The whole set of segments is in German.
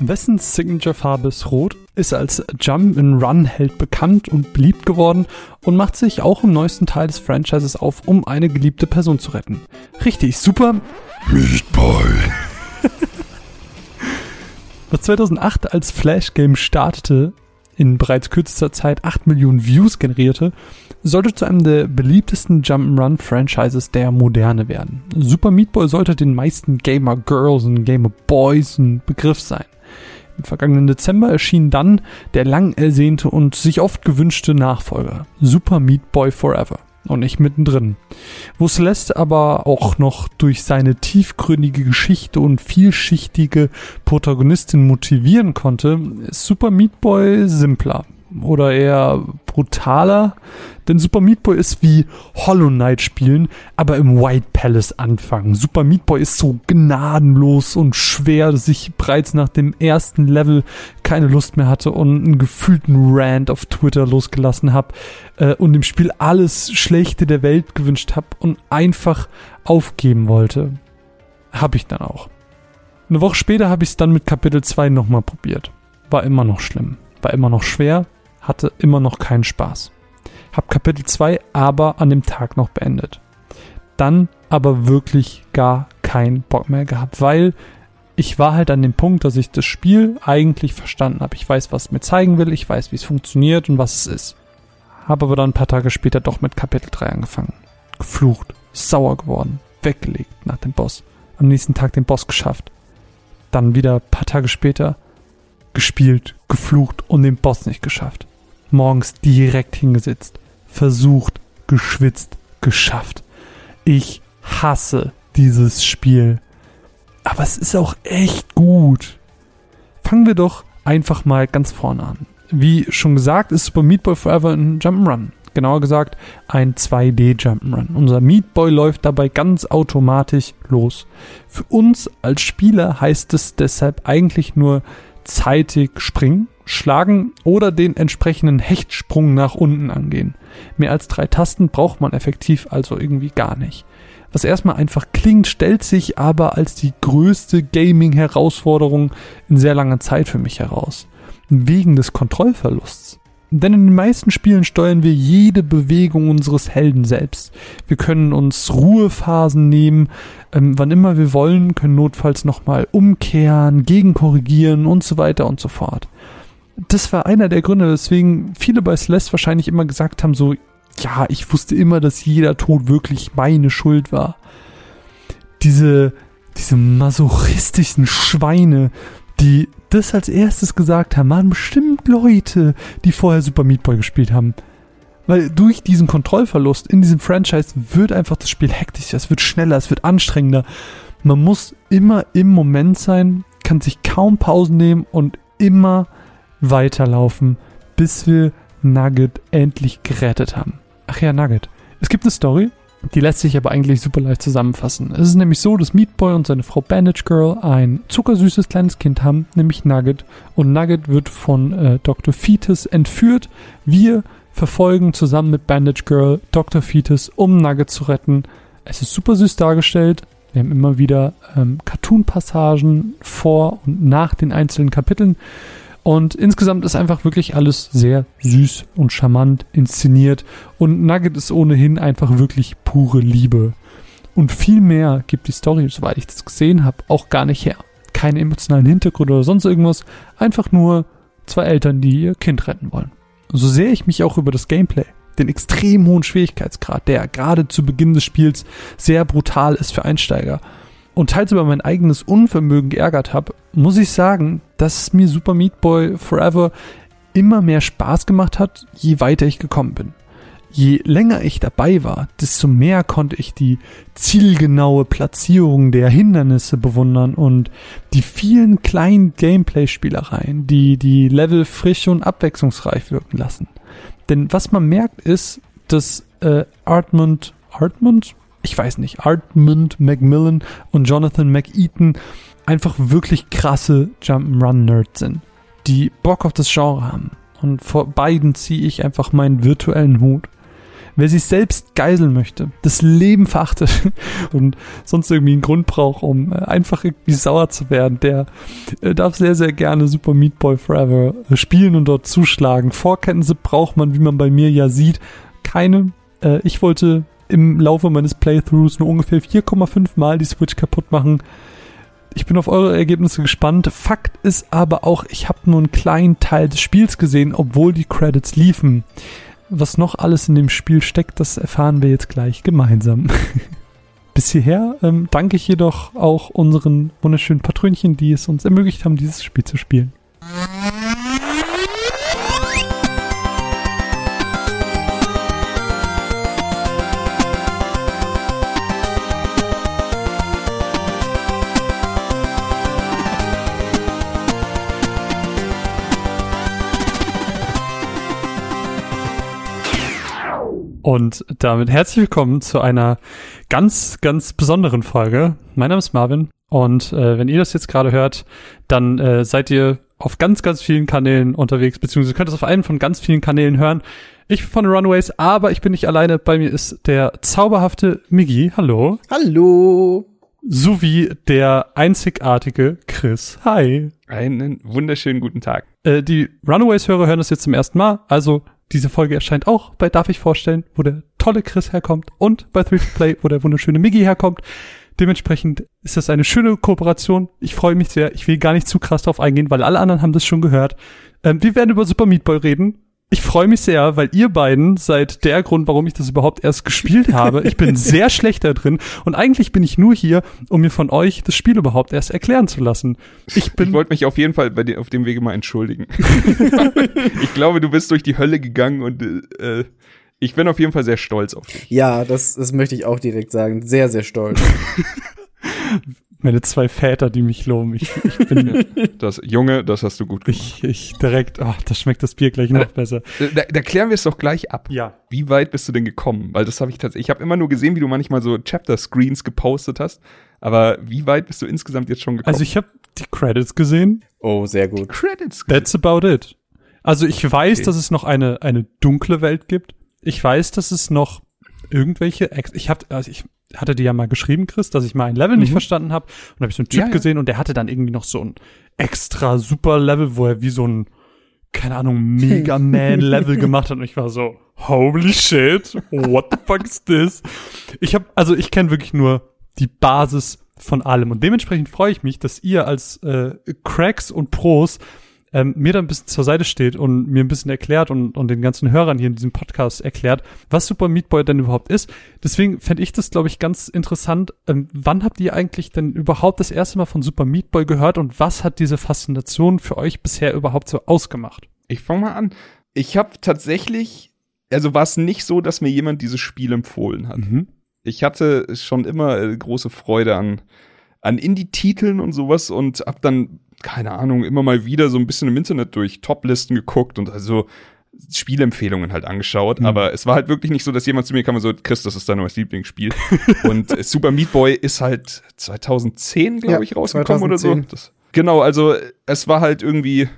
Wessen Signature-Farbe ist rot, ist als Jump-and-Run-Held bekannt und beliebt geworden und macht sich auch im neuesten Teil des Franchises auf, um eine geliebte Person zu retten. Richtig, super. Meat Boy. Was 2008 als Flash-Game startete, in bereits kürzester Zeit 8 Millionen Views generierte, sollte zu einem der beliebtesten Jump'n'Run-Franchises der Moderne werden. Super Meat Boy sollte den meisten Gamer-Girls und Gamer-Boys ein Begriff sein. Im vergangenen Dezember erschien dann der lang ersehnte und sich oft gewünschte Nachfolger, Super Meat Boy Forever und nicht mittendrin. Wo Celeste aber auch noch durch seine tiefgründige Geschichte und vielschichtige Protagonistin motivieren konnte, ist Super Meat Boy simpler oder eher brutaler, denn Super Meat Boy ist wie Hollow Knight spielen, aber im White Palace anfangen. Super Meat Boy ist so gnadenlos und schwer, dass ich bereits nach dem ersten Level keine Lust mehr hatte und einen gefühlten Rant auf Twitter losgelassen habe äh, und dem Spiel alles Schlechte der Welt gewünscht habe und einfach aufgeben wollte. Hab ich dann auch. Eine Woche später habe ich es dann mit Kapitel 2 nochmal probiert. War immer noch schlimm. War immer noch schwer, hatte immer noch keinen Spaß. Hab Kapitel 2 aber an dem Tag noch beendet. Dann aber wirklich gar keinen Bock mehr gehabt, weil ich war halt an dem Punkt, dass ich das Spiel eigentlich verstanden habe. Ich weiß, was es mir zeigen will, ich weiß, wie es funktioniert und was es ist. Habe aber dann ein paar Tage später doch mit Kapitel 3 angefangen. Geflucht, sauer geworden, weggelegt nach dem Boss. Am nächsten Tag den Boss geschafft. Dann wieder ein paar Tage später gespielt, geflucht und den Boss nicht geschafft morgens direkt hingesetzt, versucht, geschwitzt, geschafft. Ich hasse dieses Spiel. Aber es ist auch echt gut. Fangen wir doch einfach mal ganz vorne an. Wie schon gesagt, ist Super Meat Boy Forever ein Jump'n'Run. Genauer gesagt, ein 2D Jump'n'Run. Unser Meat Boy läuft dabei ganz automatisch los. Für uns als Spieler heißt es deshalb eigentlich nur zeitig springen, schlagen oder den entsprechenden Hechtsprung nach unten angehen. Mehr als drei Tasten braucht man effektiv also irgendwie gar nicht. Was erstmal einfach klingt, stellt sich aber als die größte Gaming-Herausforderung in sehr langer Zeit für mich heraus. Wegen des Kontrollverlusts. Denn in den meisten Spielen steuern wir jede Bewegung unseres Helden selbst. Wir können uns Ruhephasen nehmen, ähm, wann immer wir wollen, können notfalls nochmal umkehren, gegenkorrigieren und so weiter und so fort. Das war einer der Gründe, weswegen viele bei Celeste wahrscheinlich immer gesagt haben, so, ja, ich wusste immer, dass jeder Tod wirklich meine Schuld war. Diese, diese masochistischen Schweine, die das als erstes gesagt haben, waren bestimmt Leute, die vorher Super Meat Boy gespielt haben. Weil durch diesen Kontrollverlust in diesem Franchise wird einfach das Spiel hektischer, es wird schneller, es wird anstrengender. Man muss immer im Moment sein, kann sich kaum Pausen nehmen und immer weiterlaufen, bis wir Nugget endlich gerettet haben. Ach ja, Nugget. Es gibt eine Story, die lässt sich aber eigentlich super leicht zusammenfassen. Es ist nämlich so, dass Meat Boy und seine Frau Bandage Girl ein zuckersüßes kleines Kind haben, nämlich Nugget. Und Nugget wird von äh, Dr. Fetus entführt. Wir verfolgen zusammen mit Bandage Girl Dr. Fetus, um Nugget zu retten. Es ist super süß dargestellt. Wir haben immer wieder ähm, Cartoon-Passagen vor und nach den einzelnen Kapiteln. Und insgesamt ist einfach wirklich alles sehr süß und charmant inszeniert. Und Nugget ist ohnehin einfach wirklich pure Liebe. Und viel mehr gibt die Story, soweit ich das gesehen habe, auch gar nicht her. Keine emotionalen Hintergründe oder sonst irgendwas. Einfach nur zwei Eltern, die ihr Kind retten wollen. So sehr ich mich auch über das Gameplay, den extrem hohen Schwierigkeitsgrad, der gerade zu Beginn des Spiels sehr brutal ist für Einsteiger, und teils über mein eigenes Unvermögen geärgert habe, muss ich sagen, dass mir Super Meat Boy Forever immer mehr Spaß gemacht hat, je weiter ich gekommen bin. Je länger ich dabei war, desto mehr konnte ich die zielgenaue Platzierung der Hindernisse bewundern und die vielen kleinen Gameplay-Spielereien, die die Level frisch und abwechslungsreich wirken lassen. Denn was man merkt ist, dass äh, Artmund, Artmund? ich weiß nicht, Artmund Macmillan und Jonathan McEaton einfach wirklich krasse Jump'n'Run-Nerds sind, die Bock auf das Genre haben. Und vor beiden ziehe ich einfach meinen virtuellen Hut. Wer sich selbst geiseln möchte, das Leben verachtet und sonst irgendwie einen Grund braucht, um äh, einfach irgendwie sauer zu werden, der äh, darf sehr, sehr gerne Super Meat Boy Forever äh, spielen und dort zuschlagen. Vorkenntnisse braucht man, wie man bei mir ja sieht, keine. Ich wollte im Laufe meines Playthroughs nur ungefähr 4,5 Mal die Switch kaputt machen. Ich bin auf eure Ergebnisse gespannt. Fakt ist aber auch, ich habe nur einen kleinen Teil des Spiels gesehen, obwohl die Credits liefen. Was noch alles in dem Spiel steckt, das erfahren wir jetzt gleich gemeinsam. Bis hierher ähm, danke ich jedoch auch unseren wunderschönen Patrönchen, die es uns ermöglicht haben, dieses Spiel zu spielen. Und damit herzlich willkommen zu einer ganz, ganz besonderen Folge. Mein Name ist Marvin und äh, wenn ihr das jetzt gerade hört, dann äh, seid ihr auf ganz, ganz vielen Kanälen unterwegs, beziehungsweise könnt es auf einen von ganz vielen Kanälen hören. Ich bin von den Runaways, aber ich bin nicht alleine. Bei mir ist der zauberhafte Migi. Hallo. Hallo. Sowie der einzigartige Chris. Hi. Einen wunderschönen guten Tag. Äh, die Runaways-Hörer hören das jetzt zum ersten Mal, also diese Folge erscheint auch bei Darf ich vorstellen, wo der tolle Chris herkommt und bei 3 Play, wo der wunderschöne Miggy herkommt. Dementsprechend ist das eine schöne Kooperation. Ich freue mich sehr. Ich will gar nicht zu krass drauf eingehen, weil alle anderen haben das schon gehört. Ähm, wir werden über Super Meat Boy reden. Ich freue mich sehr, weil ihr beiden seid der Grund, warum ich das überhaupt erst gespielt habe. Ich bin sehr schlecht da drin und eigentlich bin ich nur hier, um mir von euch das Spiel überhaupt erst erklären zu lassen. Ich, bin ich wollte mich auf jeden Fall bei dir auf dem Wege mal entschuldigen. ich glaube, du bist durch die Hölle gegangen und äh, ich bin auf jeden Fall sehr stolz auf dich. Ja, das, das möchte ich auch direkt sagen. Sehr, sehr stolz. meine zwei Väter, die mich loben. Ich, ich bin das Junge, das hast du gut gemacht. Ich, ich direkt, ach, das schmeckt das Bier gleich noch äh, besser. Da, da klären wir es doch gleich ab. Ja. Wie weit bist du denn gekommen? Weil das habe ich tatsächlich, ich habe immer nur gesehen, wie du manchmal so Chapter Screens gepostet hast. Aber wie weit bist du insgesamt jetzt schon gekommen? Also ich habe die Credits gesehen. Oh, sehr gut. Die Credits. Gesehen. That's about it. Also ich weiß, okay. dass es noch eine eine dunkle Welt gibt. Ich weiß, dass es noch irgendwelche, ich habe, also ich hatte dir ja mal geschrieben, Chris, dass ich mal ein Level mhm. nicht verstanden habe. Und habe ich so einen Typ ja, gesehen und der hatte dann irgendwie noch so ein extra super Level, wo er wie so ein, keine Ahnung, Mega Man Level gemacht hat. Und ich war so, holy shit, what the fuck is this? Ich habe, also ich kenne wirklich nur die Basis von allem. Und dementsprechend freue ich mich, dass ihr als äh, Cracks und Pros ähm, mir da ein bisschen zur Seite steht und mir ein bisschen erklärt und, und den ganzen Hörern hier in diesem Podcast erklärt, was Super Meat Boy denn überhaupt ist. Deswegen fände ich das, glaube ich, ganz interessant. Ähm, wann habt ihr eigentlich denn überhaupt das erste Mal von Super Meat Boy gehört und was hat diese Faszination für euch bisher überhaupt so ausgemacht? Ich fange mal an. Ich habe tatsächlich, also war es nicht so, dass mir jemand dieses Spiel empfohlen hat. Mhm. Ich hatte schon immer äh, große Freude an an Indie-Titeln und sowas und hab dann keine Ahnung, immer mal wieder so ein bisschen im Internet durch Top-Listen geguckt und also Spielempfehlungen halt angeschaut, mhm. aber es war halt wirklich nicht so, dass jemand zu mir kam und so, Chris, das ist dein neues Lieblingsspiel. und äh, Super Meat Boy ist halt 2010, glaube ja, ich, rausgekommen 2010. oder so. Das, genau, also es war halt irgendwie,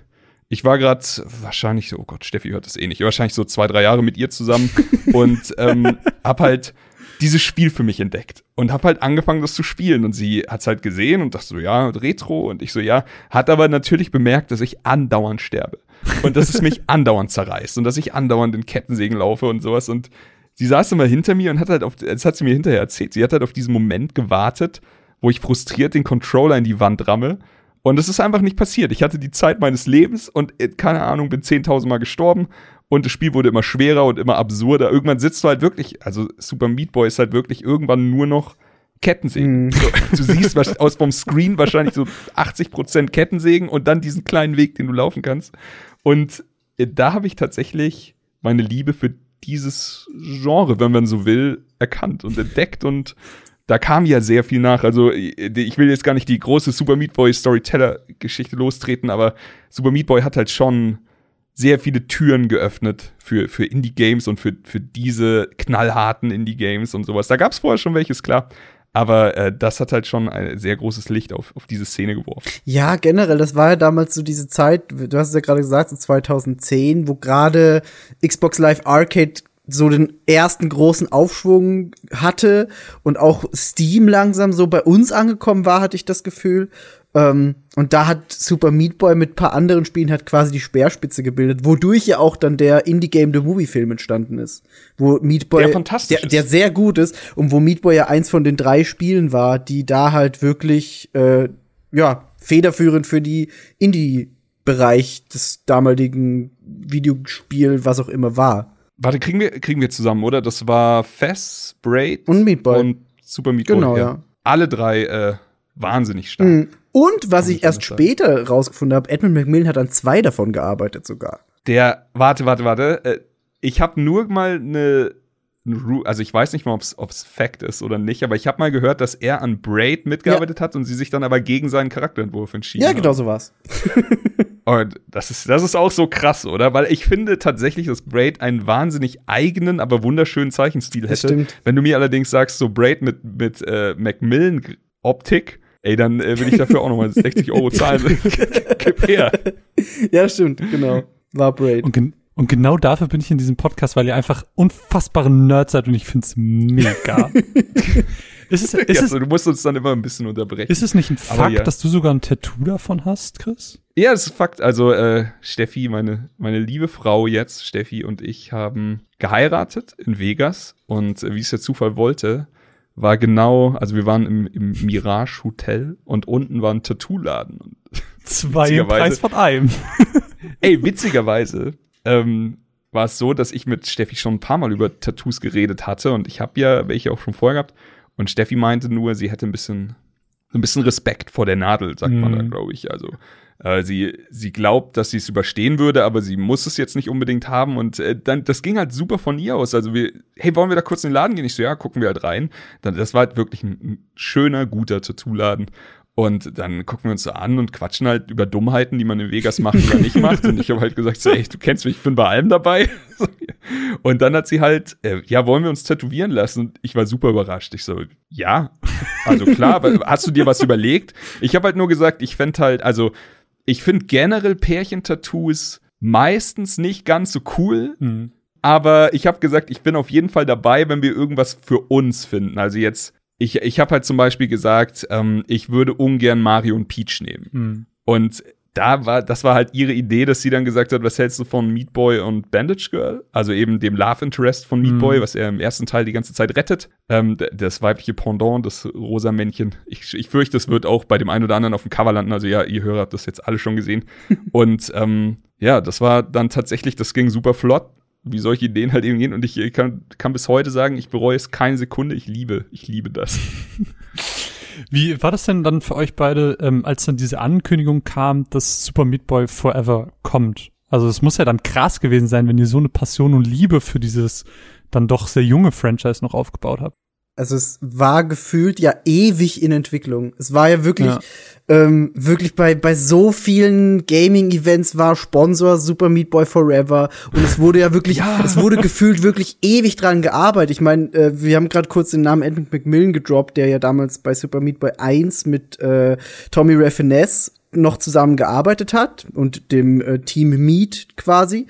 ich war gerade wahrscheinlich so, oh Gott, Steffi hört das eh nicht, wahrscheinlich so zwei, drei Jahre mit ihr zusammen und ähm, hab halt dieses Spiel für mich entdeckt und habe halt angefangen, das zu spielen. Und sie hat's halt gesehen und dachte so, ja, Retro. Und ich so, ja, hat aber natürlich bemerkt, dass ich andauernd sterbe. Und dass es mich andauernd zerreißt und dass ich andauernd in Kettensägen laufe und sowas. Und sie saß immer hinter mir und hat halt auf, das hat sie mir hinterher erzählt, sie hat halt auf diesen Moment gewartet, wo ich frustriert den Controller in die Wand ramme. Und es ist einfach nicht passiert. Ich hatte die Zeit meines Lebens und äh, keine Ahnung, bin 10.000 Mal gestorben und das Spiel wurde immer schwerer und immer absurder. Irgendwann sitzt du halt wirklich, also Super Meat Boy ist halt wirklich irgendwann nur noch Kettensägen. Mm. So, du siehst was, aus vom Screen wahrscheinlich so 80% Kettensägen und dann diesen kleinen Weg, den du laufen kannst. Und äh, da habe ich tatsächlich meine Liebe für dieses Genre, wenn man so will, erkannt und entdeckt und da kam ja sehr viel nach. Also äh, ich will jetzt gar nicht die große Super Meat Boy Storyteller-Geschichte lostreten, aber Super Meat Boy hat halt schon sehr viele Türen geöffnet für, für Indie-Games und für, für diese knallharten Indie-Games und sowas. Da gab es vorher schon welches, klar. Aber äh, das hat halt schon ein sehr großes Licht auf, auf diese Szene geworfen. Ja, generell, das war ja damals so diese Zeit, du hast es ja gerade gesagt, so 2010, wo gerade Xbox Live Arcade so den ersten großen Aufschwung hatte und auch Steam langsam so bei uns angekommen war, hatte ich das Gefühl. Ähm, und da hat Super Meat Boy mit paar anderen Spielen hat quasi die Speerspitze gebildet, wodurch ja auch dann der Indie Game The Movie Film entstanden ist, wo Meat Boy der, fantastisch der, der sehr gut ist und wo Meat Boy ja eins von den drei Spielen war, die da halt wirklich äh, ja federführend für die Indie Bereich des damaligen Videospiel, was auch immer war. Warte, kriegen wir, kriegen wir zusammen, oder? Das war Fess, Braid und Meat Boy. Und Super Meat Boy. Genau, ja. ja. Alle drei äh, wahnsinnig stark. Mhm. Und was ich erst später rausgefunden habe, Edmund Macmillan hat an zwei davon gearbeitet sogar. Der, warte, warte, warte. Äh, ich habe nur mal eine, also ich weiß nicht mal, ob es Fact ist oder nicht, aber ich habe mal gehört, dass er an Braid mitgearbeitet ja. hat und sie sich dann aber gegen seinen Charakterentwurf entschieden Ja, genau so war's. Und das ist, das ist auch so krass, oder? Weil ich finde tatsächlich, dass Braid einen wahnsinnig eigenen, aber wunderschönen Zeichenstil hätte. Stimmt. Wenn du mir allerdings sagst, so Braid mit, mit äh, Macmillan-Optik, ey, dann äh, will ich dafür auch nochmal 60 Euro zahlen. Gib her. Ja, stimmt, genau. War Braid. Und, gen und, genau dafür bin ich in diesem Podcast, weil ihr einfach unfassbare Nerds seid und ich find's mega. ist es, ist ja, es, du musst uns dann immer ein bisschen unterbrechen. Ist es nicht ein Fakt, ja. dass du sogar ein Tattoo davon hast, Chris? Ja, das ist Fakt. Also äh, Steffi, meine, meine liebe Frau jetzt, Steffi und ich haben geheiratet in Vegas und äh, wie es der Zufall wollte, war genau, also wir waren im, im Mirage Hotel und unten war ein Tattoo-Laden. Zwei im Preis von einem. ey, witzigerweise ähm, war es so, dass ich mit Steffi schon ein paar Mal über Tattoos geredet hatte und ich habe ja welche auch schon vorher gehabt. Und Steffi meinte nur, sie hätte ein bisschen, ein bisschen Respekt vor der Nadel, sagt mm. man da, mhm. glaube ich. Also äh, sie, sie glaubt, dass sie es überstehen würde, aber sie muss es jetzt nicht unbedingt haben. Und äh, dann, das ging halt super von ihr aus. Also wir, hey, wollen wir da kurz in den Laden gehen? Ich so, ja, gucken wir halt rein. Dann, das war halt wirklich ein, ein schöner, guter Tattoo-Laden. Und dann gucken wir uns so an und quatschen halt über Dummheiten, die man in Vegas macht oder nicht macht. Und ich habe halt gesagt, so, ey, du kennst mich, ich bin bei allem dabei. Und dann hat sie halt, äh, ja, wollen wir uns tätowieren lassen? Und ich war super überrascht. Ich so, ja, also klar, aber hast du dir was überlegt? Ich habe halt nur gesagt, ich fände halt, also ich finde generell Pärchentattoos meistens nicht ganz so cool. Mhm. Aber ich habe gesagt, ich bin auf jeden Fall dabei, wenn wir irgendwas für uns finden. Also jetzt, ich, ich habe halt zum Beispiel gesagt, ähm, ich würde ungern Mario und Peach nehmen. Mhm. Und da war, das war halt ihre Idee, dass sie dann gesagt hat, was hältst du von Meat Boy und Bandage Girl? Also eben dem Love Interest von Meat mhm. Boy, was er im ersten Teil die ganze Zeit rettet. Ähm, das weibliche Pendant, das rosa Männchen. Ich, ich fürchte, das wird auch bei dem einen oder anderen auf dem Cover landen. Also ja, ihr Hörer habt das jetzt alle schon gesehen. und ähm, ja, das war dann tatsächlich, das ging super flott wie solche Ideen halt eben gehen. Und ich kann, kann bis heute sagen, ich bereue es keine Sekunde. Ich liebe, ich liebe das. Wie war das denn dann für euch beide, ähm, als dann diese Ankündigung kam, dass Super Meat Boy Forever kommt? Also es muss ja dann krass gewesen sein, wenn ihr so eine Passion und Liebe für dieses dann doch sehr junge Franchise noch aufgebaut habt. Also es war gefühlt ja ewig in Entwicklung. Es war ja wirklich, ja. Ähm, wirklich bei, bei so vielen Gaming-Events war Sponsor Super Meat Boy Forever und es wurde ja wirklich, ja. es wurde gefühlt wirklich ewig dran gearbeitet. Ich meine, äh, wir haben gerade kurz den Namen Edmund McMillan gedroppt, der ja damals bei Super Meat Boy 1 mit äh, Tommy Raffinesse noch zusammen gearbeitet hat und dem äh, Team Meat quasi,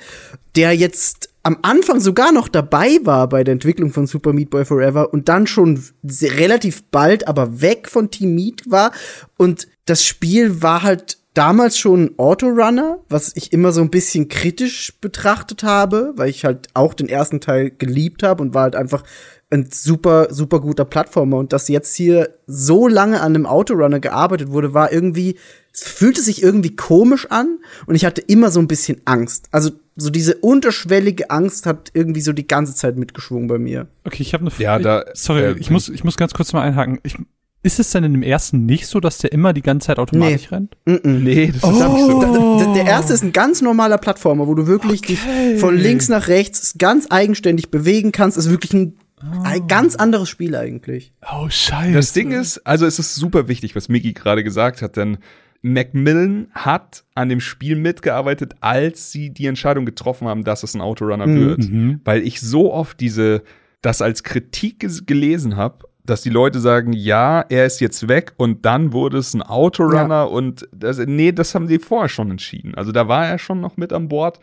der jetzt am Anfang sogar noch dabei war bei der Entwicklung von Super Meat Boy Forever und dann schon relativ bald aber weg von Team Meat war. Und das Spiel war halt damals schon ein Autorunner, was ich immer so ein bisschen kritisch betrachtet habe, weil ich halt auch den ersten Teil geliebt habe und war halt einfach ein super, super guter Plattformer. Und dass jetzt hier so lange an einem Autorunner gearbeitet wurde, war irgendwie, es fühlte sich irgendwie komisch an und ich hatte immer so ein bisschen Angst. Also so diese unterschwellige Angst hat irgendwie so die ganze Zeit mitgeschwungen bei mir. Okay, ich habe eine Frage. Ja, da, sorry, äh, ich muss, ich muss ganz kurz mal einhaken. Ich, ist es denn in dem ersten nicht so, dass der immer die ganze Zeit automatisch nee. rennt? Mm -mm. Nee, das ist oh. nicht so. Da, da, der erste ist ein ganz normaler Plattformer, wo du wirklich okay. dich von links nach rechts ganz eigenständig bewegen kannst. Ist wirklich ein. Ein ganz anderes Spiel eigentlich. Oh, scheiße. Das Ding ist, also es ist super wichtig, was Miki gerade gesagt hat, denn Macmillan hat an dem Spiel mitgearbeitet, als sie die Entscheidung getroffen haben, dass es ein Autorunner mhm. wird. Mhm. Weil ich so oft diese, das als Kritik gelesen habe, dass die Leute sagen, ja, er ist jetzt weg und dann wurde es ein Autorunner ja. und das, nee, das haben sie vorher schon entschieden. Also da war er schon noch mit an Bord.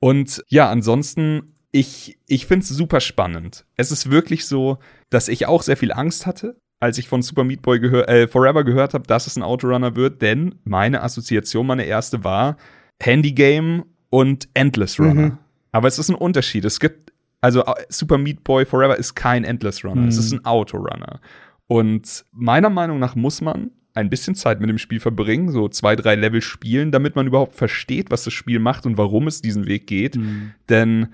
Und ja, ansonsten ich, ich finde es super spannend. Es ist wirklich so, dass ich auch sehr viel Angst hatte, als ich von Super Meat Boy gehör, äh, Forever gehört habe, dass es ein Autorunner wird, denn meine Assoziation, meine erste war Handygame und Endless Runner. Mhm. Aber es ist ein Unterschied. Es gibt, also Super Meat Boy Forever ist kein Endless Runner, mhm. es ist ein Autorunner. Und meiner Meinung nach muss man ein bisschen Zeit mit dem Spiel verbringen, so zwei, drei Level spielen, damit man überhaupt versteht, was das Spiel macht und warum es diesen Weg geht. Mhm. Denn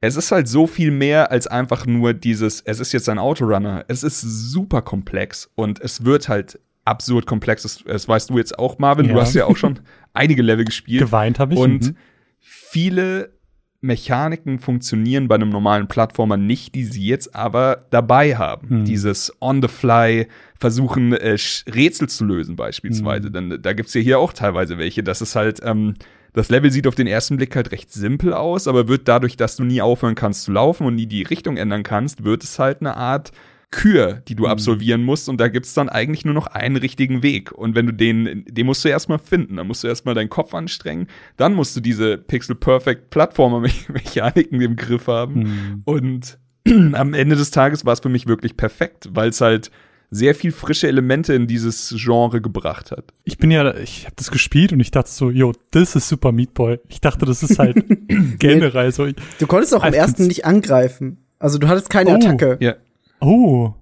es ist halt so viel mehr als einfach nur dieses, es ist jetzt ein Autorunner. Es ist super komplex und es wird halt absurd komplex. Das, das weißt du jetzt auch, Marvin. Ja. Du hast ja auch schon einige Level gespielt. Geweint habe ich. Und mhm. viele Mechaniken funktionieren bei einem normalen Plattformer nicht, die sie jetzt aber dabei haben. Mhm. Dieses On-the-Fly versuchen, äh, Rätsel zu lösen beispielsweise. Mhm. Denn da gibt's ja hier auch teilweise welche. Das ist halt ähm, das Level sieht auf den ersten Blick halt recht simpel aus, aber wird dadurch, dass du nie aufhören kannst zu laufen und nie die Richtung ändern kannst, wird es halt eine Art Kür, die du mhm. absolvieren musst. Und da gibt's dann eigentlich nur noch einen richtigen Weg. Und wenn du den, den musst du erstmal finden, dann musst du erstmal deinen Kopf anstrengen, dann musst du diese Pixel Perfect Plattformer Mechaniken im Griff haben. Mhm. und am Ende des Tages war es für mich wirklich perfekt, weil es halt sehr viel frische Elemente in dieses Genre gebracht hat. Ich bin ja, ich habe das gespielt und ich dachte so, yo, das ist Super Meat Boy. Ich dachte, das ist halt generell so. Du konntest auch im ersten nicht angreifen. Also du hattest keine oh, Attacke. Ja. Oh,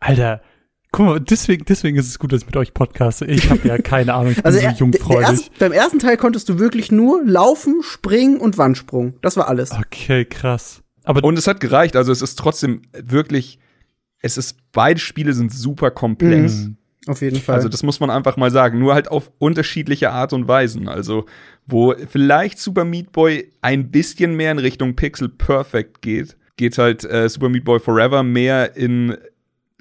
Alter. Guck mal, deswegen, deswegen ist es gut, dass ich mit euch podcaste. Ich habe ja keine Ahnung, ich bin also so jungfräulich. Erst, beim ersten Teil konntest du wirklich nur laufen, springen und Wandsprung. Das war alles. Okay, krass. Aber und es hat gereicht. Also es ist trotzdem wirklich es ist, beide Spiele sind super komplex. Mhm. Auf jeden Fall. Also das muss man einfach mal sagen. Nur halt auf unterschiedliche Art und Weisen. Also wo vielleicht Super Meat Boy ein bisschen mehr in Richtung Pixel Perfect geht, geht halt äh, Super Meat Boy Forever mehr in,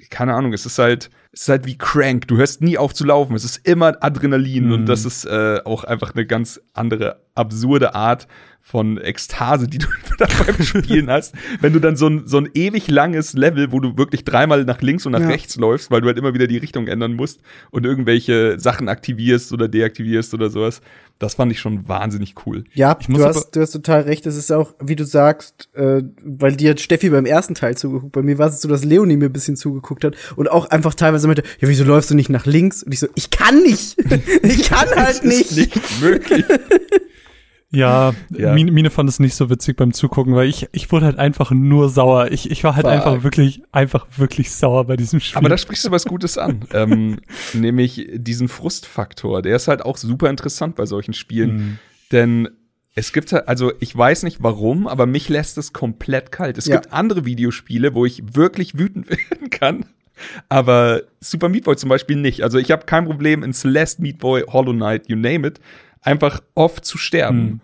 keine Ahnung, es ist halt, es ist halt wie Crank. Du hörst nie auf zu laufen. Es ist immer Adrenalin mhm. und das ist äh, auch einfach eine ganz andere absurde Art von Ekstase, die du da beim Spielen hast, wenn du dann so ein, so ein ewig langes Level, wo du wirklich dreimal nach links und nach ja. rechts läufst, weil du halt immer wieder die Richtung ändern musst und irgendwelche Sachen aktivierst oder deaktivierst oder sowas. Das fand ich schon wahnsinnig cool. Ja, du hast, du hast total recht. Das ist auch, wie du sagst, äh, weil dir hat Steffi beim ersten Teil zugeguckt. Bei mir war es so, dass Leonie mir ein bisschen zugeguckt hat und auch einfach teilweise meinte, ja, wieso läufst du nicht nach links? Und ich so, ich kann nicht. ich kann halt nicht. Ist nicht möglich. Ja, ja. Mine, Mine fand es nicht so witzig beim Zugucken, weil ich, ich wurde halt einfach nur sauer. Ich, ich war halt Fuck. einfach wirklich, einfach wirklich sauer bei diesem Spiel. Aber da sprichst du was Gutes an. ähm, nämlich diesen Frustfaktor. Der ist halt auch super interessant bei solchen Spielen. Mhm. Denn es gibt halt, also ich weiß nicht warum, aber mich lässt es komplett kalt. Es ja. gibt andere Videospiele, wo ich wirklich wütend werden kann. Aber Super Meat Boy zum Beispiel nicht. Also ich habe kein Problem in Celeste, Meat Boy, Hollow Knight, you name it, einfach oft zu sterben. Mhm.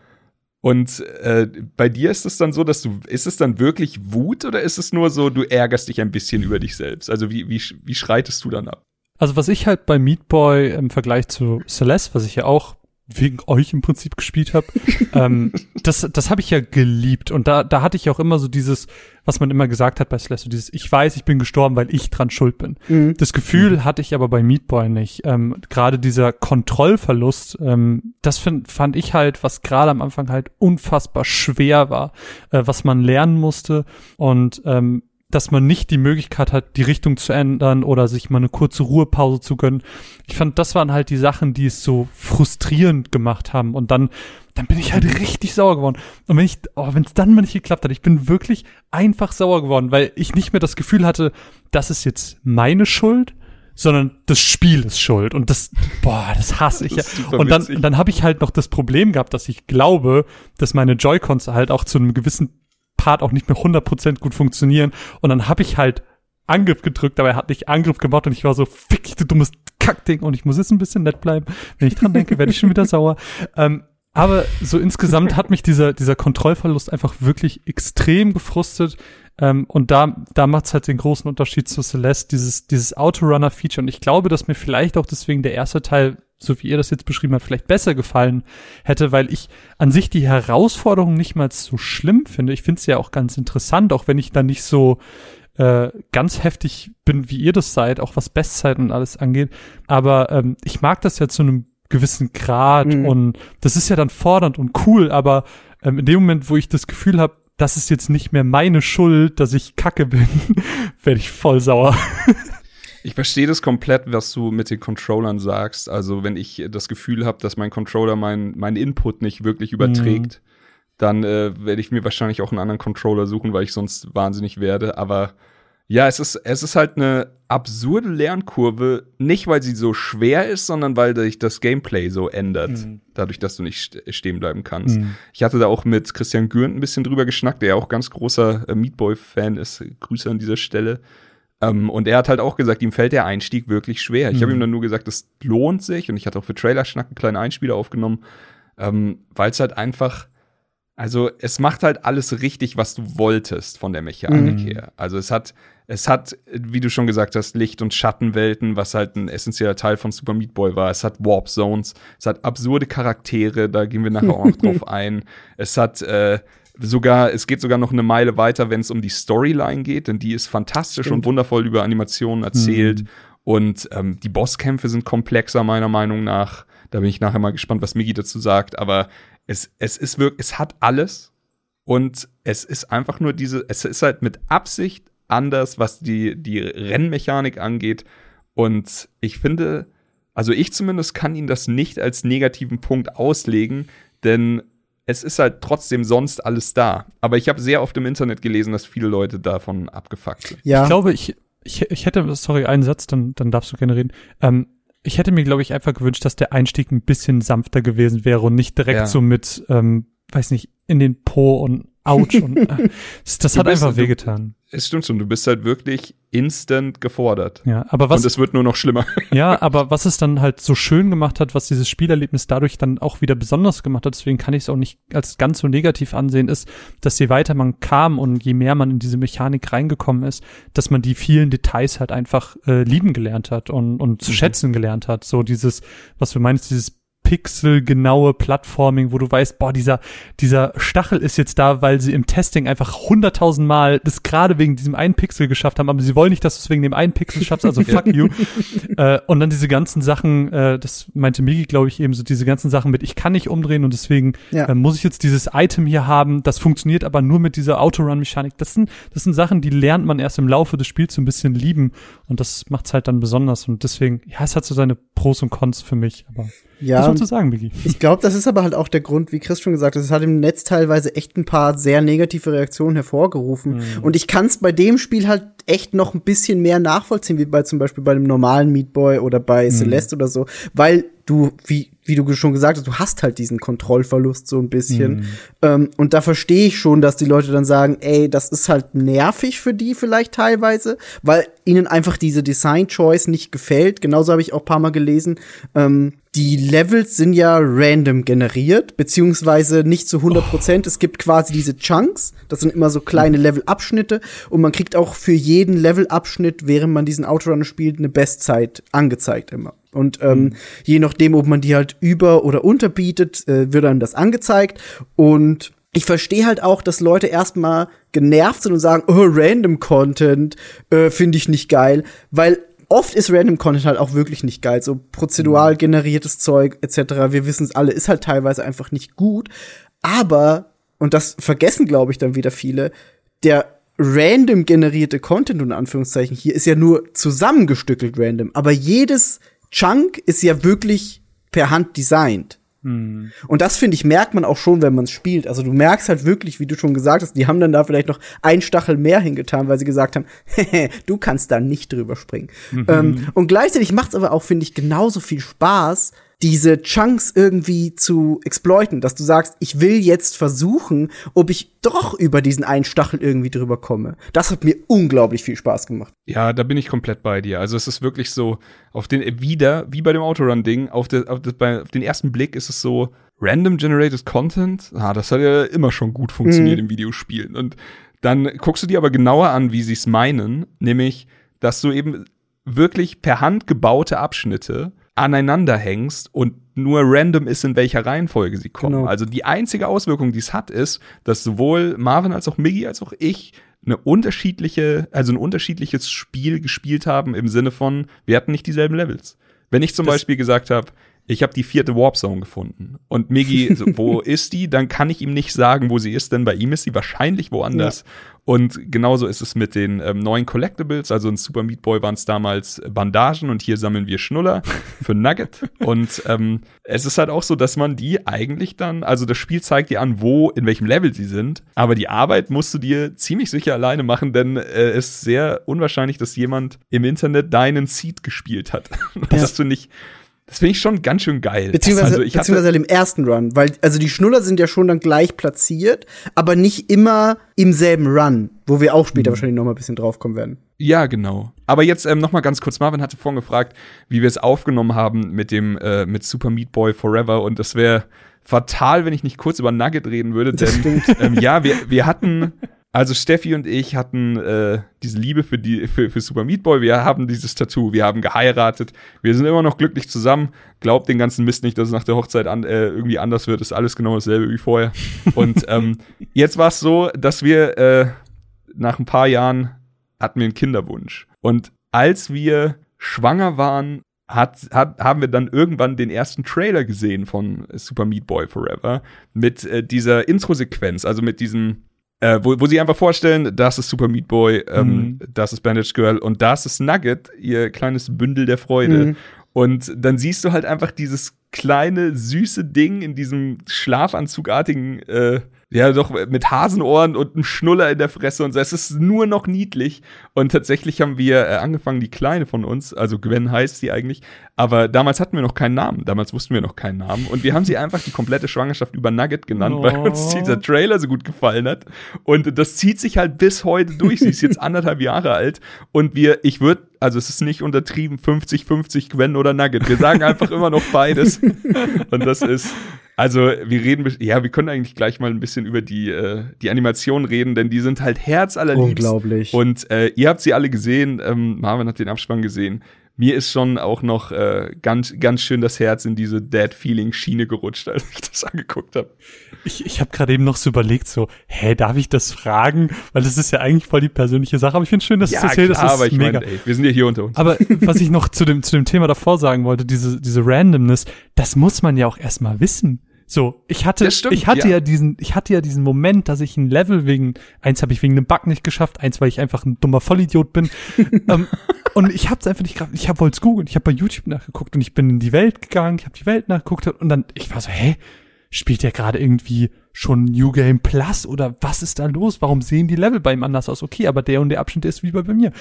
Und äh, bei dir ist es dann so, dass du, ist es dann wirklich Wut oder ist es nur so, du ärgerst dich ein bisschen über dich selbst? Also wie, wie, wie schreitest du dann ab? Also was ich halt bei Meat Boy im Vergleich zu Celeste, was ich ja auch wegen euch im Prinzip gespielt habe. ähm, das das habe ich ja geliebt. Und da, da hatte ich auch immer so dieses, was man immer gesagt hat bei Slash, so dieses, ich weiß, ich bin gestorben, weil ich dran schuld bin. Mhm. Das Gefühl mhm. hatte ich aber bei Meat Boy nicht. Ähm, gerade dieser Kontrollverlust, ähm, das find, fand ich halt, was gerade am Anfang halt unfassbar schwer war, äh, was man lernen musste. Und ähm, dass man nicht die Möglichkeit hat, die Richtung zu ändern oder sich mal eine kurze Ruhepause zu gönnen. Ich fand, das waren halt die Sachen, die es so frustrierend gemacht haben. Und dann, dann bin ich halt richtig sauer geworden. Und wenn ich, oh, wenn es dann mal nicht geklappt hat, ich bin wirklich einfach sauer geworden, weil ich nicht mehr das Gefühl hatte, das ist jetzt meine Schuld, sondern das Spiel ist schuld. Und das, boah, das hasse ich. Das und dann, dann habe ich halt noch das Problem gehabt, dass ich glaube, dass meine Joy-Cons halt auch zu einem gewissen Part auch nicht mehr 100% gut funktionieren. Und dann habe ich halt Angriff gedrückt, aber er hat nicht Angriff gemacht und ich war so, fick, du dummes Kackding. Und ich muss jetzt ein bisschen nett bleiben. Wenn ich dran denke, werde ich schon wieder sauer. Ähm, aber so insgesamt hat mich dieser, dieser Kontrollverlust einfach wirklich extrem gefrustet. Ähm, und da, da macht es halt den großen Unterschied zu Celeste, dieses, dieses Autorunner-Feature. Und ich glaube, dass mir vielleicht auch deswegen der erste Teil so wie ihr das jetzt beschrieben habt, vielleicht besser gefallen hätte, weil ich an sich die Herausforderung nicht mal so schlimm finde. Ich finde es ja auch ganz interessant, auch wenn ich da nicht so äh, ganz heftig bin, wie ihr das seid, auch was Bestzeiten und alles angeht. Aber ähm, ich mag das ja zu einem gewissen Grad mhm. und das ist ja dann fordernd und cool, aber ähm, in dem Moment, wo ich das Gefühl habe, das ist jetzt nicht mehr meine Schuld, dass ich kacke bin, werde ich voll sauer. Ich verstehe das komplett, was du mit den Controllern sagst. Also wenn ich das Gefühl habe, dass mein Controller meinen mein Input nicht wirklich überträgt, mhm. dann äh, werde ich mir wahrscheinlich auch einen anderen Controller suchen, weil ich sonst wahnsinnig werde. Aber ja, es ist, es ist halt eine absurde Lernkurve, nicht weil sie so schwer ist, sondern weil sich das Gameplay so ändert, mhm. dadurch, dass du nicht stehen bleiben kannst. Mhm. Ich hatte da auch mit Christian Gürnt ein bisschen drüber geschnackt, der ja auch ganz großer äh, Meatboy-Fan ist. Grüße an dieser Stelle. Ähm, und er hat halt auch gesagt, ihm fällt der Einstieg wirklich schwer. Ich mhm. habe ihm dann nur gesagt, es lohnt sich und ich hatte auch für Trailer-Schnack einen kleinen Einspieler aufgenommen, ähm, weil es halt einfach also es macht halt alles richtig, was du wolltest von der Mechanik mhm. her. Also es hat, es hat, wie du schon gesagt hast, Licht- und Schattenwelten, was halt ein essentieller Teil von Super Meat Boy war. Es hat Warp Zones, es hat absurde Charaktere, da gehen wir nachher auch noch drauf ein. Es hat äh, sogar, es geht sogar noch eine Meile weiter, wenn es um die Storyline geht, denn die ist fantastisch Stimmt. und wundervoll über Animationen erzählt. Mhm. Und ähm, die Bosskämpfe sind komplexer, meiner Meinung nach. Da bin ich nachher mal gespannt, was Migi dazu sagt. Aber es, es ist wirklich, es hat alles. Und es ist einfach nur diese, es ist halt mit Absicht anders, was die, die Rennmechanik angeht. Und ich finde, also ich zumindest kann ihn das nicht als negativen Punkt auslegen, denn es ist halt trotzdem sonst alles da. Aber ich habe sehr oft im Internet gelesen, dass viele Leute davon abgefuckt sind. Ja. Ich glaube, ich, ich, ich hätte, sorry, einen Satz, dann, dann darfst du gerne reden. Ähm, ich hätte mir, glaube ich, einfach gewünscht, dass der Einstieg ein bisschen sanfter gewesen wäre und nicht direkt ja. so mit, ähm, weiß nicht, in den Po und ouch und äh, das, das hat einfach wehgetan. Es stimmt schon, du bist halt wirklich instant gefordert. Ja, aber was. Und es wird nur noch schlimmer. Ja, aber was es dann halt so schön gemacht hat, was dieses Spielerlebnis dadurch dann auch wieder besonders gemacht hat, deswegen kann ich es auch nicht als ganz so negativ ansehen, ist, dass je weiter man kam und je mehr man in diese Mechanik reingekommen ist, dass man die vielen Details halt einfach äh, lieben gelernt hat und, und zu mhm. schätzen gelernt hat. So dieses, was du meinst, dieses pixelgenaue Plattforming, wo du weißt, boah, dieser, dieser Stachel ist jetzt da, weil sie im Testing einfach hunderttausend Mal das gerade wegen diesem einen Pixel geschafft haben, aber sie wollen nicht, dass du es wegen dem einen Pixel schaffst, also fuck you. äh, und dann diese ganzen Sachen, äh, das meinte Migi, glaube ich, eben so diese ganzen Sachen mit, ich kann nicht umdrehen und deswegen ja. äh, muss ich jetzt dieses Item hier haben, das funktioniert aber nur mit dieser Autorun-Mechanik. Das sind, das sind Sachen, die lernt man erst im Laufe des Spiels so ein bisschen lieben und das macht's halt dann besonders und deswegen, ja, es hat so seine Pros und Cons für mich, aber ja, was zu sagen, Biggie? Ich glaube, das ist aber halt auch der Grund, wie Chris schon gesagt hat, es hat im Netz teilweise echt ein paar sehr negative Reaktionen hervorgerufen. Mhm. Und ich kann es bei dem Spiel halt echt noch ein bisschen mehr nachvollziehen, wie bei zum Beispiel bei dem normalen Meat Boy oder bei mhm. Celeste oder so, weil du, wie, wie du schon gesagt hast, du hast halt diesen Kontrollverlust so ein bisschen. Mhm. Ähm, und da verstehe ich schon, dass die Leute dann sagen, ey, das ist halt nervig für die vielleicht teilweise, weil ihnen einfach diese Design-Choice nicht gefällt. Genauso habe ich auch paar Mal gelesen. Ähm, die Levels sind ja random generiert, beziehungsweise nicht zu 100 Prozent. Oh. Es gibt quasi diese Chunks. Das sind immer so kleine Levelabschnitte. Und man kriegt auch für jeden Levelabschnitt, während man diesen Outrunner spielt, eine Bestzeit angezeigt immer. Und ähm, mhm. je nachdem, ob man die halt über- oder unterbietet, äh, wird einem das angezeigt. Und ich verstehe halt auch, dass Leute erstmal genervt sind und sagen, oh, Random Content äh, finde ich nicht geil, weil oft ist Random Content halt auch wirklich nicht geil. So prozedural mhm. generiertes Zeug etc. Wir wissen es alle, ist halt teilweise einfach nicht gut. Aber und das vergessen, glaube ich, dann wieder viele. Der random generierte Content und Anführungszeichen hier ist ja nur zusammengestückelt random, aber jedes Chunk ist ja wirklich per Hand designt. Hm. Und das finde ich merkt man auch schon, wenn man es spielt. Also du merkst halt wirklich, wie du schon gesagt hast, die haben dann da vielleicht noch ein Stachel mehr hingetan, weil sie gesagt haben, du kannst da nicht drüber springen. Mhm. Ähm, und gleichzeitig macht es aber auch, finde ich, genauso viel Spaß, diese Chunks irgendwie zu exploiten, dass du sagst, ich will jetzt versuchen, ob ich doch über diesen einen Stachel irgendwie drüber komme. Das hat mir unglaublich viel Spaß gemacht. Ja, da bin ich komplett bei dir. Also es ist wirklich so, auf den, wieder, wie bei dem Autorun-Ding, auf, auf, auf den ersten Blick ist es so, random generated Content, ah, das hat ja immer schon gut funktioniert mhm. in Videospielen. Und dann guckst du dir aber genauer an, wie sie es meinen, nämlich, dass du eben wirklich per Hand gebaute Abschnitte aneinander hängst und nur random ist, in welcher Reihenfolge sie kommen. Genau. Also die einzige Auswirkung, die es hat, ist, dass sowohl Marvin als auch Miggy als auch ich eine unterschiedliche, also ein unterschiedliches Spiel gespielt haben im Sinne von, wir hatten nicht dieselben Levels. Wenn ich zum das Beispiel gesagt habe, ich habe die vierte Warp Zone gefunden. Und Miggy, so, wo ist die? Dann kann ich ihm nicht sagen, wo sie ist, denn bei ihm ist sie wahrscheinlich woanders. Ja. Und genauso ist es mit den ähm, neuen Collectibles. Also in Super Meat Boy waren es damals Bandagen und hier sammeln wir Schnuller für Nugget. und ähm, es ist halt auch so, dass man die eigentlich dann, also das Spiel zeigt dir an, wo, in welchem Level sie sind. Aber die Arbeit musst du dir ziemlich sicher alleine machen, denn äh, es ist sehr unwahrscheinlich, dass jemand im Internet deinen Seed gespielt hat. Dass du nicht das finde ich schon ganz schön geil. Beziehungsweise, also beziehungsweise im ersten Run, weil also die Schnuller sind ja schon dann gleich platziert, aber nicht immer im selben Run, wo wir auch später mhm. wahrscheinlich noch mal ein bisschen draufkommen werden. Ja, genau. Aber jetzt ähm, noch mal ganz kurz, Marvin hatte vorhin gefragt, wie wir es aufgenommen haben mit dem äh, mit Super Meat Boy Forever und das wäre fatal, wenn ich nicht kurz über Nugget reden würde, denn ähm, ja, wir, wir hatten also Steffi und ich hatten äh, diese Liebe für die für, für Super Meat Boy. Wir haben dieses Tattoo, wir haben geheiratet, wir sind immer noch glücklich zusammen. Glaubt den ganzen Mist nicht, dass es nach der Hochzeit an, äh, irgendwie anders wird. Ist alles genau dasselbe wie vorher. Und ähm, jetzt war es so, dass wir äh, nach ein paar Jahren hatten wir einen Kinderwunsch. Und als wir schwanger waren, hat, hat, haben wir dann irgendwann den ersten Trailer gesehen von Super Meat Boy Forever mit äh, dieser Intro-Sequenz, also mit diesem äh, wo, wo sie einfach vorstellen, das ist Super Meat Boy, ähm, mhm. das ist Bandage Girl und das ist Nugget, ihr kleines Bündel der Freude. Mhm. Und dann siehst du halt einfach dieses kleine, süße Ding in diesem schlafanzugartigen äh, ja, doch mit Hasenohren und einem Schnuller in der Fresse und so. Es ist nur noch niedlich. Und tatsächlich haben wir äh, angefangen, die Kleine von uns, also Gwen heißt sie eigentlich, aber damals hatten wir noch keinen Namen. Damals wussten wir noch keinen Namen. Und wir haben sie einfach die komplette Schwangerschaft über Nugget genannt, oh. weil uns dieser Trailer so gut gefallen hat. Und das zieht sich halt bis heute durch. Sie ist jetzt anderthalb Jahre alt. Und wir, ich würde, also es ist nicht untertrieben, 50-50 Gwen oder Nugget. Wir sagen einfach immer noch beides. Und das ist, also wir reden, ja, wir können eigentlich gleich mal ein bisschen über die, äh, die Animationen reden, denn die sind halt herzallerliebst. Unglaublich. Und äh, ihr habt sie alle gesehen, ähm, Marvin hat den Abspann gesehen. Mir ist schon auch noch äh, ganz, ganz schön das Herz in diese Dead-Feeling-Schiene gerutscht, als ich das angeguckt habe. Ich, ich habe gerade eben noch so überlegt, so, hä, darf ich das fragen? Weil das ist ja eigentlich voll die persönliche Sache, aber ich finde schön, dass ja, du das erzählst. Ja, aber ich mega. Mein, ey, wir sind ja hier unter uns. Aber was ich noch zu dem, zu dem Thema davor sagen wollte, diese, diese Randomness, das muss man ja auch erstmal wissen. So, ich hatte, stimmt, ich hatte ja. ja. diesen, ich hatte ja diesen Moment, dass ich ein Level wegen, eins habe ich wegen einem Bug nicht geschafft, eins, weil ich einfach ein dummer Vollidiot bin. ähm, und ich habe es einfach nicht gerade, ich habe wollte es googeln, ich habe bei YouTube nachgeguckt und ich bin in die Welt gegangen, ich habe die Welt nachgeguckt und dann, ich war so, hä, spielt der gerade irgendwie schon New Game Plus oder was ist da los? Warum sehen die Level bei ihm anders aus? Okay, aber der und der Abschnitt ist wie bei mir.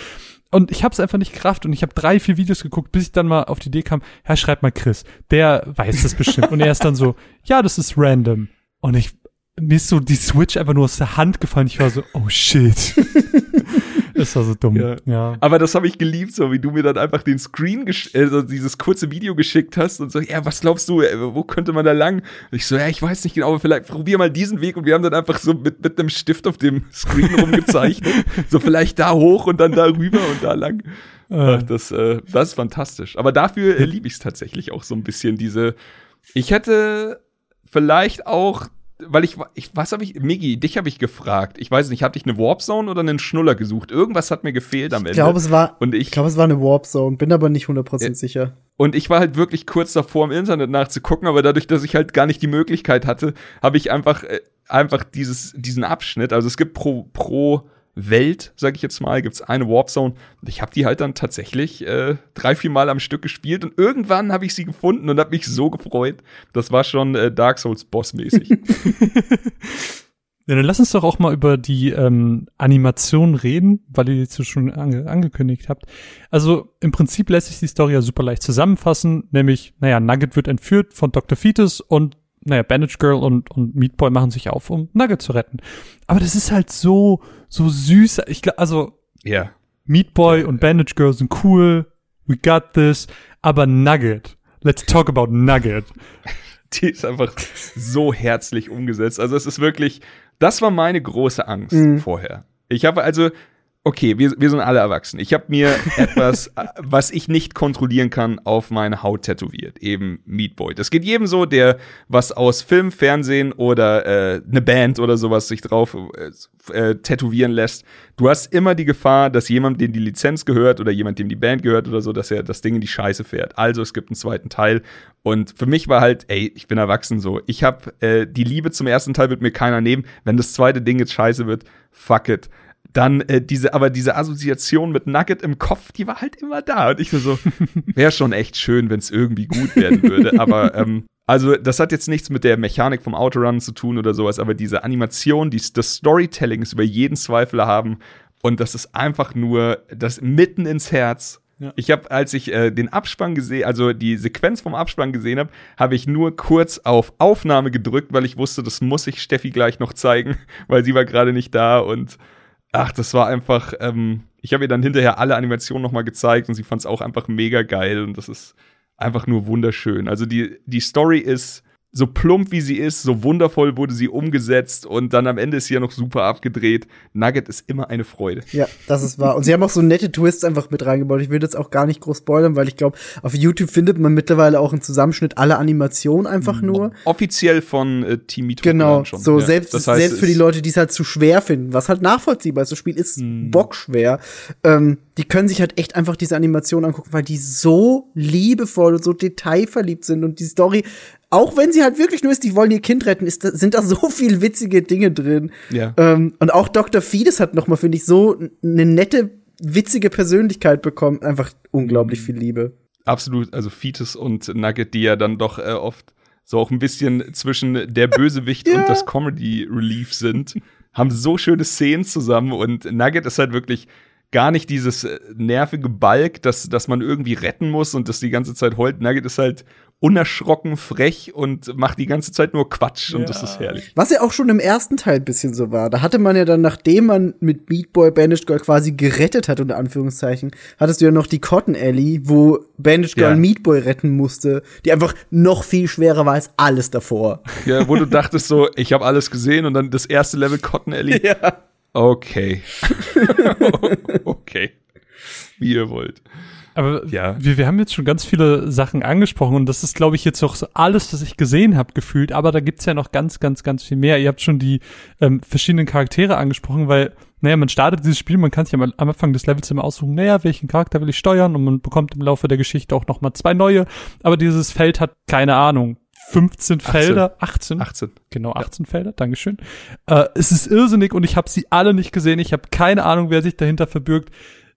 Und ich habe es einfach nicht kraft und ich habe drei, vier Videos geguckt, bis ich dann mal auf die Idee kam, Herr, schreib mal Chris, der weiß das bestimmt. und er ist dann so, ja, das ist random. Und ich, mir ist so die Switch einfach nur aus der Hand gefallen. Ich war so, oh shit. ist war so dumm. Ja. ja. Aber das habe ich geliebt, so wie du mir dann einfach den Screen, also dieses kurze Video geschickt hast und so, ja, was glaubst du, äh, wo könnte man da lang? Und ich so, ja, ich weiß nicht genau, aber vielleicht probier mal diesen Weg und wir haben dann einfach so mit, mit einem Stift auf dem Screen rumgezeichnet. so vielleicht da hoch und dann da rüber und da lang. Ach, das, äh, das ist fantastisch. Aber dafür äh, liebe ich es tatsächlich auch so ein bisschen, diese. Ich hätte vielleicht auch weil ich, ich was habe ich, Migi, dich habe ich gefragt. Ich weiß nicht, hatte ich eine Warp Zone oder einen Schnuller gesucht? Irgendwas hat mir gefehlt am Ende. Ich glaube, es war, und ich, ich glaube, es war eine Warp Zone, bin aber nicht 100% äh, sicher. Und ich war halt wirklich kurz davor, im Internet nachzugucken, aber dadurch, dass ich halt gar nicht die Möglichkeit hatte, habe ich einfach, äh, einfach dieses, diesen Abschnitt, also es gibt pro, pro Welt, sag ich jetzt mal, gibt's eine Warp Zone. Ich habe die halt dann tatsächlich äh, drei, vier Mal am Stück gespielt und irgendwann habe ich sie gefunden und habe mich so gefreut. Das war schon äh, Dark Souls Boss-mäßig. ja, dann lass uns doch auch mal über die ähm, Animation reden, weil ihr jetzt schon ange angekündigt habt. Also im Prinzip lässt sich die Story ja super leicht zusammenfassen, nämlich, naja, Nugget wird entführt von Dr. Fetus und naja, Bandage Girl und, und Meat Boy machen sich auf, um Nugget zu retten. Aber das ist halt so, so süß. Ich glaube, also, ja. Meat Boy und Bandage Girl sind cool. We got this. Aber Nugget. Let's talk about Nugget. Die ist einfach so herzlich umgesetzt. Also es ist wirklich, das war meine große Angst mhm. vorher. Ich habe also, okay, wir, wir sind alle erwachsen. Ich habe mir etwas, was ich nicht kontrollieren kann, auf meine Haut tätowiert. Eben Meat Boy. Das geht jedem so, der was aus Film, Fernsehen oder äh, eine Band oder sowas sich drauf äh, äh, tätowieren lässt. Du hast immer die Gefahr, dass jemand, dem die Lizenz gehört oder jemand, dem die Band gehört oder so, dass er das Ding in die Scheiße fährt. Also es gibt einen zweiten Teil. Und für mich war halt, ey, ich bin erwachsen so. Ich habe äh, die Liebe zum ersten Teil wird mir keiner nehmen. Wenn das zweite Ding jetzt scheiße wird, fuck it dann äh, diese, aber diese Assoziation mit Nugget im Kopf, die war halt immer da. Und ich so, wäre schon echt schön, wenn es irgendwie gut werden würde. aber ähm, also, das hat jetzt nichts mit der Mechanik vom Autorun zu tun oder sowas, aber diese Animation, die, das Storytelling ist über jeden Zweifel haben. Und das ist einfach nur das mitten ins Herz. Ja. Ich habe, als ich äh, den Abspann gesehen, also die Sequenz vom Abspann gesehen habe, habe ich nur kurz auf Aufnahme gedrückt, weil ich wusste, das muss ich Steffi gleich noch zeigen, weil sie war gerade nicht da und ach, das war einfach, ähm, ich habe ihr dann hinterher alle Animationen nochmal gezeigt und sie fand es auch einfach mega geil und das ist einfach nur wunderschön. Also die, die Story ist so plump wie sie ist, so wundervoll wurde sie umgesetzt und dann am Ende ist sie ja noch super abgedreht. Nugget ist immer eine Freude. Ja, das ist wahr. Und sie haben auch so nette Twists einfach mit reingebaut. Ich will jetzt auch gar nicht groß spoilern, weil ich glaube, auf YouTube findet man mittlerweile auch einen Zusammenschnitt aller Animationen einfach nur. Offiziell von äh, Team Meat Genau, schon. so ja, selbst, das heißt, selbst für die Leute, die es halt zu schwer finden, was halt nachvollziehbar ist. Das Spiel ist mm. bockschwer. Ähm, die können sich halt echt einfach diese Animation angucken, weil die so liebevoll und so detailverliebt sind und die Story auch wenn sie halt wirklich nur ist, die wollen ihr Kind retten, ist, sind da so viel witzige Dinge drin. Ja. Ähm, und auch Dr. Fides hat noch mal, finde ich, so eine nette, witzige Persönlichkeit bekommen. Einfach unglaublich viel Liebe. Absolut, also Fides und Nugget, die ja dann doch äh, oft so auch ein bisschen zwischen der Bösewicht ja. und das Comedy Relief sind, haben so schöne Szenen zusammen und Nugget ist halt wirklich gar nicht dieses äh, nervige Balk, dass, dass man irgendwie retten muss und das die ganze Zeit heult. Nugget ist halt unerschrocken frech und macht die ganze Zeit nur Quatsch ja. und das ist herrlich. Was ja auch schon im ersten Teil ein bisschen so war. Da hatte man ja dann, nachdem man mit Beat Boy Bandaged Girl quasi gerettet hat, unter Anführungszeichen, hattest du ja noch die Cotton Alley, wo Bandaged Girl ja. Meat Boy retten musste, die einfach noch viel schwerer war als alles davor. Ja, wo du dachtest so, ich habe alles gesehen und dann das erste Level Cotton Alley. Ja. Okay. okay. Wie ihr wollt. Aber ja. wir, wir haben jetzt schon ganz viele Sachen angesprochen und das ist, glaube ich, jetzt auch so alles, was ich gesehen habe, gefühlt. Aber da gibt's ja noch ganz, ganz, ganz viel mehr. Ihr habt schon die ähm, verschiedenen Charaktere angesprochen, weil, naja, man startet dieses Spiel, man kann sich am, am Anfang des Levels immer aussuchen, naja, welchen Charakter will ich steuern und man bekommt im Laufe der Geschichte auch nochmal zwei neue. Aber dieses Feld hat keine Ahnung, 15 Felder, 18. 18. Genau, 18 ja. Felder, Dankeschön. Äh, es ist irrsinnig und ich habe sie alle nicht gesehen. Ich habe keine Ahnung, wer sich dahinter verbirgt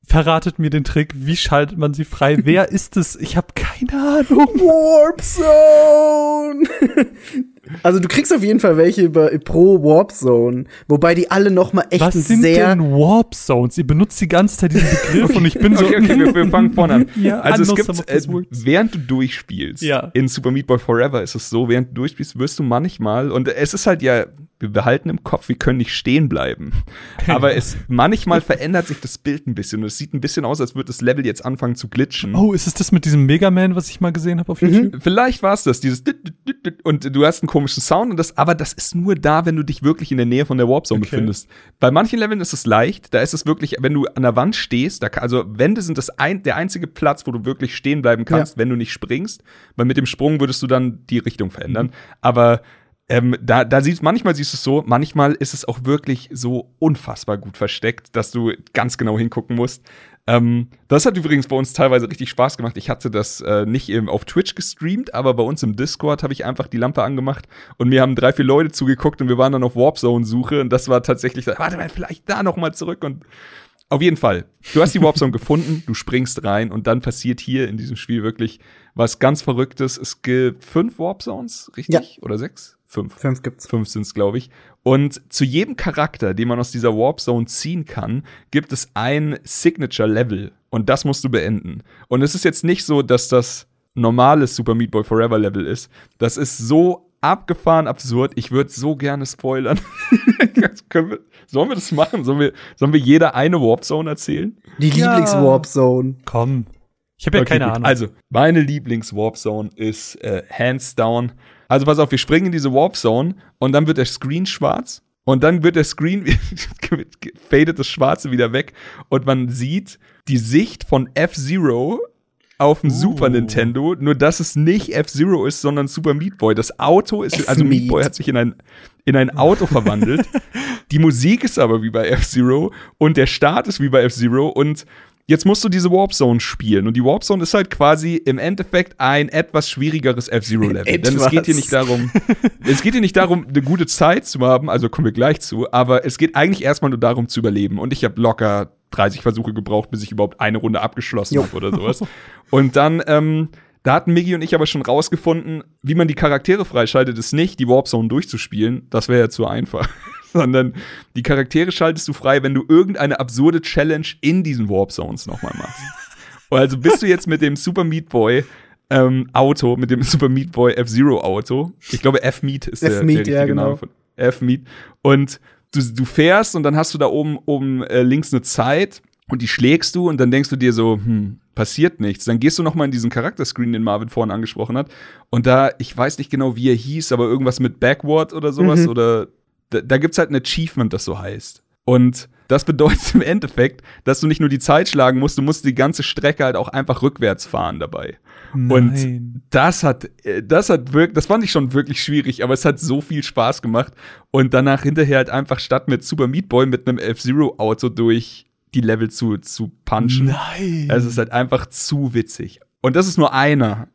verratet mir den Trick, wie schaltet man sie frei? Wer ist es? Ich habe keine Ahnung. Warp Zone. also du kriegst auf jeden Fall welche über pro Warp Zone, wobei die alle noch mal echt Was sind sehr denn Warp Zones? Ihr benutzt die ganze Zeit diesen Begriff okay, und ich bin so Okay, okay, wir, wir fangen vorne an. ja, also es gibt äh, während du durchspielst ja. in Super Meat Boy Forever ist es so, während du durchspielst, wirst du manchmal und es ist halt ja wir behalten im Kopf, wir können nicht stehen bleiben. Aber es manchmal verändert sich das Bild ein bisschen und es sieht ein bisschen aus, als würde das Level jetzt anfangen zu glitschen. Oh, ist es das mit diesem Mega Man, was ich mal gesehen habe auf mhm. YouTube? Mhm. Vielleicht war es das, dieses und du hast einen komischen Sound und das, aber das ist nur da, wenn du dich wirklich in der Nähe von der Warp Zone okay. befindest. Bei manchen Leveln ist es leicht, da ist es wirklich, wenn du an der Wand stehst, da, also Wände sind das ein, der einzige Platz, wo du wirklich stehen bleiben kannst, ja. wenn du nicht springst, weil mit dem Sprung würdest du dann die Richtung verändern. Mhm. Aber ähm, da, da siehst manchmal siehst du es so, manchmal ist es auch wirklich so unfassbar gut versteckt, dass du ganz genau hingucken musst. Ähm, das hat übrigens bei uns teilweise richtig Spaß gemacht. Ich hatte das äh, nicht eben auf Twitch gestreamt, aber bei uns im Discord habe ich einfach die Lampe angemacht und mir haben drei, vier Leute zugeguckt und wir waren dann auf Warp Zone Suche und das war tatsächlich, warte mal, vielleicht da noch mal zurück und auf jeden Fall. Du hast die Warp Zone gefunden, du springst rein und dann passiert hier in diesem Spiel wirklich was ganz Verrücktes. Es gibt fünf Warp Zones, richtig? Ja. Oder sechs? Fünf. Fünf gibt's. Fünf sind's, glaube ich. Und zu jedem Charakter, den man aus dieser Warp Zone ziehen kann, gibt es ein Signature Level. Und das musst du beenden. Und es ist jetzt nicht so, dass das normales Super Meat Boy Forever Level ist. Das ist so abgefahren absurd. Ich würde so gerne spoilern. wir, sollen wir das machen? Sollen wir, sollen wir jeder eine Warp Zone erzählen? Die ja. Lieblings-Warp Zone. Komm. Ich habe ja okay, keine gut. Ahnung. Also, meine Lieblings-Warp Zone ist äh, hands down also pass auf, wir springen in diese Warp Zone und dann wird der Screen schwarz Und dann wird der Screen, fadet das Schwarze wieder weg und man sieht die Sicht von F-Zero auf dem uh. Super Nintendo, nur dass es nicht F-Zero ist, sondern Super Meat Boy. Das Auto ist, also Meat Boy hat sich in ein, in ein Auto verwandelt. Die Musik ist aber wie bei F-Zero und der Start ist wie bei F-Zero und jetzt musst du diese Warp Zone spielen. Und die Warp Zone ist halt quasi im Endeffekt ein etwas schwierigeres F-Zero-Level. Denn es geht hier nicht darum, es geht hier nicht darum, eine gute Zeit zu haben, also kommen wir gleich zu, aber es geht eigentlich erstmal nur darum zu überleben. Und ich habe locker 30 Versuche gebraucht, bis ich überhaupt eine Runde abgeschlossen habe oder sowas. Und dann, ähm, da hatten Miggy und ich aber schon rausgefunden, wie man die Charaktere freischaltet, ist nicht, die Warp Zone durchzuspielen. Das wäre ja zu einfach. Sondern die Charaktere schaltest du frei, wenn du irgendeine absurde Challenge in diesen Warp Zones nochmal machst. Also bist du jetzt mit dem Super Meat Boy ähm, Auto, mit dem Super Meat Boy F-Zero Auto. Ich glaube, F-Meat ist der, der richtige ja, genau. Name von F-Meat. Und du, du fährst und dann hast du da oben, oben äh, links eine Zeit und die schlägst du und dann denkst du dir so, hm, passiert nichts. Dann gehst du noch mal in diesen Charakterscreen, den Marvin vorhin angesprochen hat. Und da, ich weiß nicht genau, wie er hieß, aber irgendwas mit Backward oder sowas. Mhm. Oder da, da gibt's halt ein Achievement, das so heißt. Und das bedeutet im Endeffekt, dass du nicht nur die Zeit schlagen musst, du musst die ganze Strecke halt auch einfach rückwärts fahren dabei. Nein. Und das hat, äh, das hat wirklich, das fand ich schon wirklich schwierig, aber es hat so viel Spaß gemacht. Und danach hinterher halt einfach statt mit Super Meat Boy mit einem F-Zero-Auto durch die Level zu, zu punchen. Nein. Es ist halt einfach zu witzig. Und das ist nur einer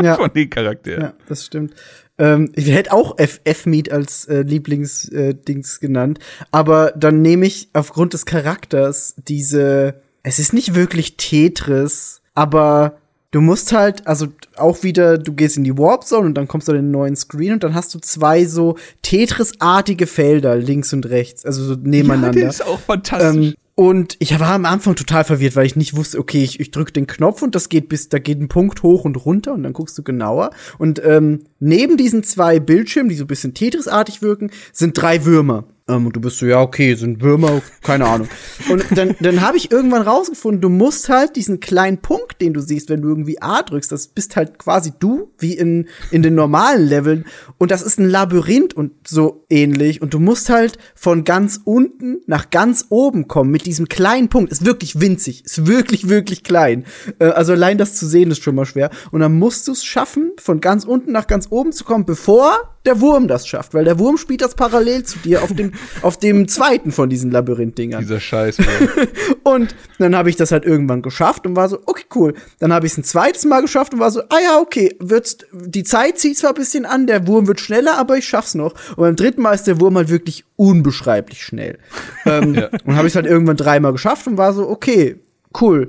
ja. von den Charakteren. Ja, das stimmt. Ähm, ich hätte auch F-Meat als äh, Lieblingsdings äh, genannt, aber dann nehme ich aufgrund des Charakters diese. Es ist nicht wirklich Tetris, aber du musst halt, also auch wieder, du gehst in die Warp Zone und dann kommst du in den neuen Screen und dann hast du zwei so Tetris-artige Felder links und rechts, also so nebeneinander. Ja, das ist auch fantastisch. Ähm, und ich war am Anfang total verwirrt, weil ich nicht wusste, okay, ich, ich drücke den Knopf und das geht bis, da geht ein Punkt hoch und runter und dann guckst du genauer. Und ähm, neben diesen zwei Bildschirmen, die so ein bisschen Tetris-artig wirken, sind drei Würmer. Ähm, und du bist so, ja, okay, sind Würmer, keine Ahnung. Und dann, dann habe ich irgendwann rausgefunden, du musst halt diesen kleinen Punkt, den du siehst, wenn du irgendwie A drückst, das bist halt quasi du, wie in, in den normalen Leveln. Und das ist ein Labyrinth und so ähnlich. Und du musst halt von ganz unten nach ganz oben kommen mit diesem kleinen Punkt. Ist wirklich winzig, ist wirklich, wirklich klein. Äh, also allein das zu sehen ist schon mal schwer. Und dann musst du es schaffen, von ganz unten nach ganz oben zu kommen, bevor der Wurm das schafft, weil der Wurm spielt das parallel zu dir auf dem, auf dem zweiten von diesen Labyrinth-Dingern. Dieser Scheiß. und dann habe ich das halt irgendwann geschafft und war so, okay, cool. Dann habe ich es ein zweites Mal geschafft und war so, ah ja, okay, wird's, die Zeit zieht zwar ein bisschen an, der Wurm wird schneller, aber ich schaff's noch. Und beim dritten Mal ist der Wurm halt wirklich unbeschreiblich schnell. ähm, ja. Und habe ich es halt irgendwann dreimal geschafft und war so, okay, cool.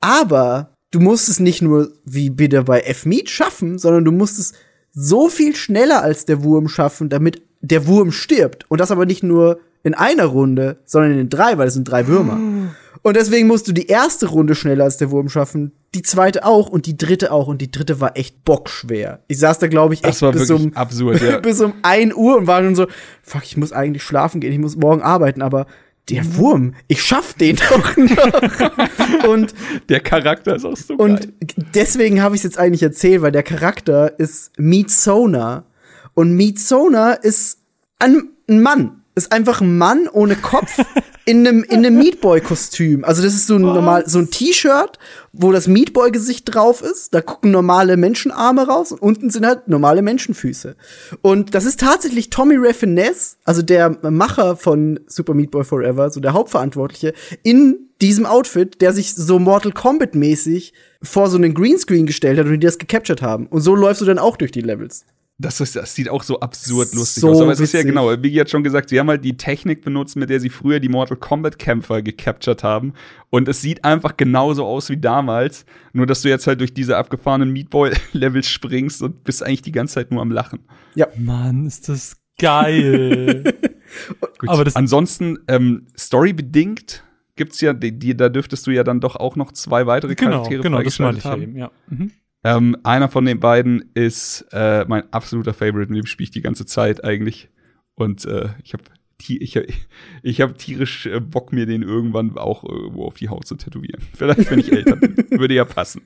Aber du musst es nicht nur wie bitte bei F-Meat schaffen, sondern du musst es so viel schneller als der Wurm schaffen, damit der Wurm stirbt. Und das aber nicht nur in einer Runde, sondern in drei, weil es sind drei Würmer. Und deswegen musst du die erste Runde schneller als der Wurm schaffen, die zweite auch und die dritte auch. Und die dritte war echt bockschwer. Ich saß da, glaube ich, echt bis um, absurd, ja. bis um ein Uhr und war schon so, fuck, ich muss eigentlich schlafen gehen, ich muss morgen arbeiten, aber der Wurm, ich schaff den doch noch. und der Charakter ist auch so Und geil. deswegen habe ich es jetzt eigentlich erzählt, weil der Charakter ist Meat Sona und Meat Sona ist ein Mann ist einfach ein Mann ohne Kopf in einem in einem Meatboy-Kostüm. Also das ist so ein Was? normal so ein T-Shirt, wo das Meatboy-Gesicht drauf ist. Da gucken normale Menschenarme raus und unten sind halt normale Menschenfüße. Und das ist tatsächlich Tommy Raffinesse, also der Macher von Super Meat Boy Forever, so der Hauptverantwortliche, in diesem Outfit, der sich so Mortal Kombat mäßig vor so einen Greenscreen gestellt hat und die das gecaptured haben. Und so läufst du dann auch durch die Levels. Das, ist, das sieht auch so absurd lustig so aus. Aber es ist ja genau, wie hat schon gesagt, sie haben halt die Technik benutzt, mit der sie früher die Mortal Kombat Kämpfer gecaptured haben. Und es sieht einfach genauso aus wie damals. Nur, dass du jetzt halt durch diese abgefahrenen Meatball-Levels springst und bist eigentlich die ganze Zeit nur am Lachen. Ja. Mann, ist das geil. Gut, Aber das ansonsten, ähm, storybedingt gibt's ja, die, die, da dürftest du ja dann doch auch noch zwei weitere genau, Charaktere genau, das meine ich haben. Eben, ja. Mhm. Ähm, einer von den beiden ist äh, mein absoluter Favorite, mit dem spiele ich die ganze Zeit eigentlich. Und äh, ich habe ich, ich hab tierisch äh, Bock, mir den irgendwann auch irgendwo auf die Haut zu tätowieren. Vielleicht, wenn ich älter bin. Würde ja passen.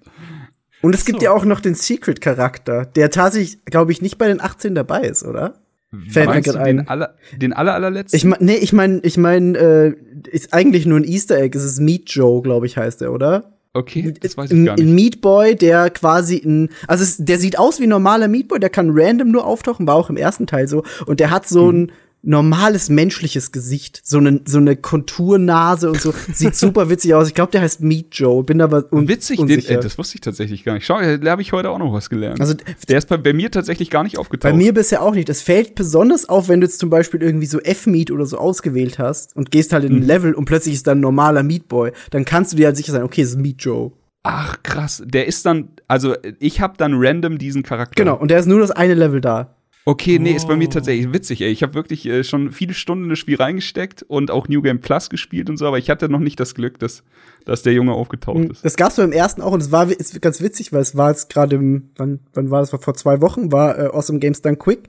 Und es gibt so. ja auch noch den Secret-Charakter, der tatsächlich, glaube ich, nicht bei den 18 dabei ist, oder? Fällt mir Meinst grad du den, ein. aller, den aller, allerletzten? Ich mein, nee, ich mein, ich mein, äh, ist eigentlich nur ein Easter Egg. Es ist Meat Joe, glaube ich, heißt er, oder? Okay, das weiß ich ein, gar nicht. ein Meat Boy, der quasi ein, also es, der sieht aus wie ein normaler Meat Boy, der kann random nur auftauchen, war auch im ersten Teil so. Und der hat so ein normales menschliches Gesicht, so eine so eine Konturnase und so, sieht super witzig aus. Ich glaube, der heißt Meat Joe, bin aber un Witzig, den, unsicher. äh, das wusste ich tatsächlich gar nicht. Schau, da habe ich heute auch noch was gelernt. Also, der ist bei, bei mir tatsächlich gar nicht aufgetaucht. Bei mir bisher auch nicht. Es fällt besonders auf, wenn du jetzt zum Beispiel irgendwie so F-Meat oder so ausgewählt hast und gehst halt in Mhm. ein Level und plötzlich ist da ein normaler Meat Boy. Dann kannst du dir halt sicher sein, okay, es ist Meat Joe. Ach, krass. Der ist dann, also ich habe dann random diesen Charakter. Genau, und der ist nur das eine Level da. Okay, nee, ist bei mir Oh. tatsächlich witzig, ey. Ich habe wirklich äh, schon viele Stunden in das Spiel reingesteckt und auch New Game Plus gespielt und so, aber ich hatte noch nicht das Glück, dass, dass der Junge aufgetaucht ist. Das gab's beim ersten auch und es war ist ganz witzig, weil es war jetzt gerade im, wann, wann war das? War vor zwei Wochen, war äh, Awesome Games Done Quick.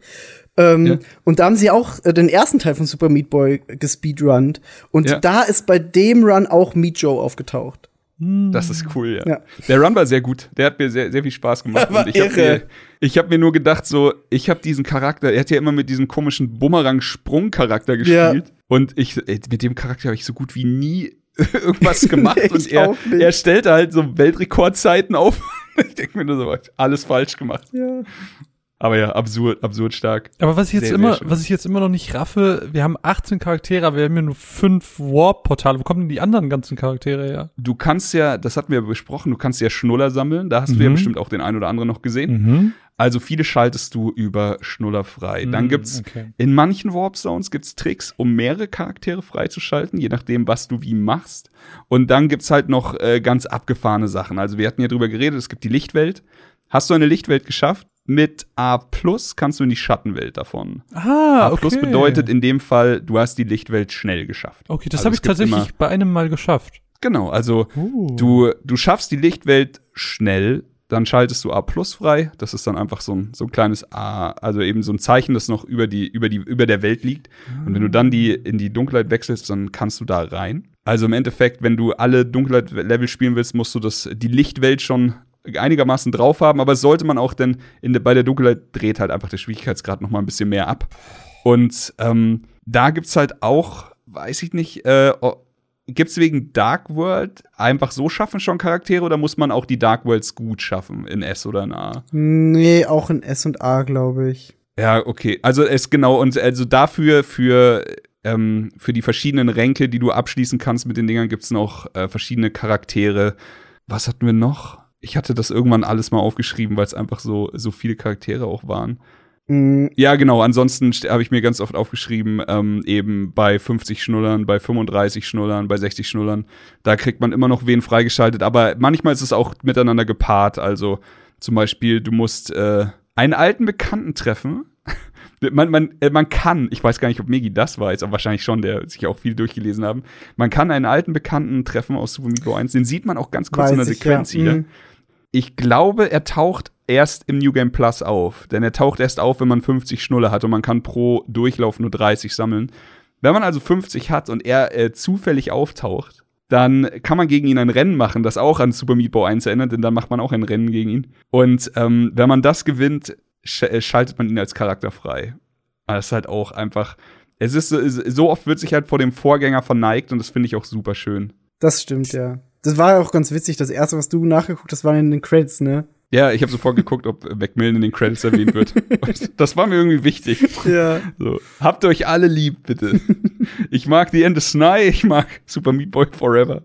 Ähm, Ja. Und da haben sie auch äh, den ersten Teil von Super Meat Boy gespeedrunnt. Und Ja. da ist bei dem Run auch Meat Joe aufgetaucht. Das ist cool, ja. Ja. Der Run war sehr gut. Der hat mir sehr, sehr viel Spaß gemacht. Ich habe mir, ich hab mir nur gedacht, so, ich habe diesen Charakter, er hat ja immer mit diesem komischen Bumerang-Sprung-Charakter Ja. gespielt. Und ich, ey, mit dem Charakter habe ich so gut wie nie irgendwas gemacht. Nee, und er, er stellte halt so Weltrekordzeiten auf. ich denke mir nur so, alles falsch gemacht. Ja. Aber ja, absurd, absurd stark. Aber was ich jetzt Sehr, immer, sehr was ich jetzt immer noch nicht raffe, wir haben 18 Charaktere, aber wir haben ja nur fünf Warp-Portale. Wo kommen denn die anderen ganzen Charaktere her? Du kannst ja, das hatten wir besprochen, du kannst ja Schnuller sammeln. Da hast du ja Mhm. bestimmt auch den einen oder anderen noch gesehen. Mhm. Also viele schaltest du über Schnuller frei. Dann Mm, gibt's okay. in manchen Warp Zones gibt's Tricks, um mehrere Charaktere freizuschalten, je nachdem, was du wie machst. Und dann gibt's halt noch äh, ganz abgefahrene Sachen. Also wir hatten ja drüber geredet, es gibt die Lichtwelt. Hast du eine Lichtwelt geschafft? Mit A plus kannst du in die Schattenwelt davon. Ah, A plus okay. bedeutet in dem Fall, du hast die Lichtwelt schnell geschafft. Okay, das Also habe ich tatsächlich bei einem Mal geschafft. Genau, also Uh. Du, du schaffst die Lichtwelt schnell, dann schaltest du A plus frei. Das ist dann einfach so ein, so ein kleines A, also eben so ein Zeichen, das noch über die, über die, über der Welt liegt. Und wenn du dann die, in die Dunkelheit wechselst, dann kannst du da rein. Also im Endeffekt, wenn du alle Dunkelheit-Level spielen willst, musst du das, die Lichtwelt schon einigermaßen drauf haben, aber sollte man auch denn in bei der Dunkelheit dreht halt einfach der Schwierigkeitsgrad noch mal ein bisschen mehr ab. Und ähm, da gibt's halt auch, weiß ich nicht, äh, Gibt's wegen Dark World einfach so schaffen schon Charaktere oder muss man auch die Dark Worlds gut schaffen in S oder in A? Nee, auch in S und A, glaube ich. Ja, okay. Also es genau und also dafür für ähm, für die verschiedenen Ränke, die du abschließen kannst mit den Dingern, gibt's noch äh, verschiedene Charaktere. Was hatten wir noch? Ich hatte das irgendwann alles mal aufgeschrieben, weil es einfach so so viele Charaktere auch waren. Mm, Ja, genau. Ansonsten st- habe ich mir ganz oft aufgeschrieben, ähm, eben bei 50 Schnullern, bei 35 Schnullern, bei 60 Schnullern, da kriegt man immer noch wen freigeschaltet. Aber manchmal ist es auch miteinander gepaart. Also zum Beispiel, du musst äh, einen alten Bekannten treffen. Man, man, äh, man kann, ich weiß gar nicht, ob Megi das weiß, aber wahrscheinlich schon, der sich auch viel durchgelesen haben. Man kann einen alten Bekannten treffen aus Super Boy 1. Den sieht man auch ganz kurz in der weiß ich, Sequenz ja. hier. Mm. Ich glaube, er taucht erst im New Game Plus auf. Denn er taucht erst auf, wenn man 50 Schnuller hat und man kann pro Durchlauf nur 30 sammeln. Wenn man also 50 hat und er äh, zufällig auftaucht, dann kann man gegen ihn ein Rennen machen, das auch an Super Meat Boy 1 erinnert, denn dann macht man auch ein Rennen gegen ihn. Und ähm, wenn man das gewinnt, sch äh, schaltet man ihn als Charakter frei. Das ist halt auch einfach. Es ist so, so oft wird sich halt vor dem Vorgänger verneigt und das finde ich auch super schön. Das stimmt, ja. Das war ja auch ganz witzig. Das erste, was du nachgeguckt hast, war in den Credits, ne? Ja, ich habe sofort geguckt, ob Macmillan in den Credits erwähnt wird. Das war mir irgendwie wichtig. Ja. So, habt euch alle lieb, bitte. Ich mag The End of Sny, ich mag Super Meat Boy Forever.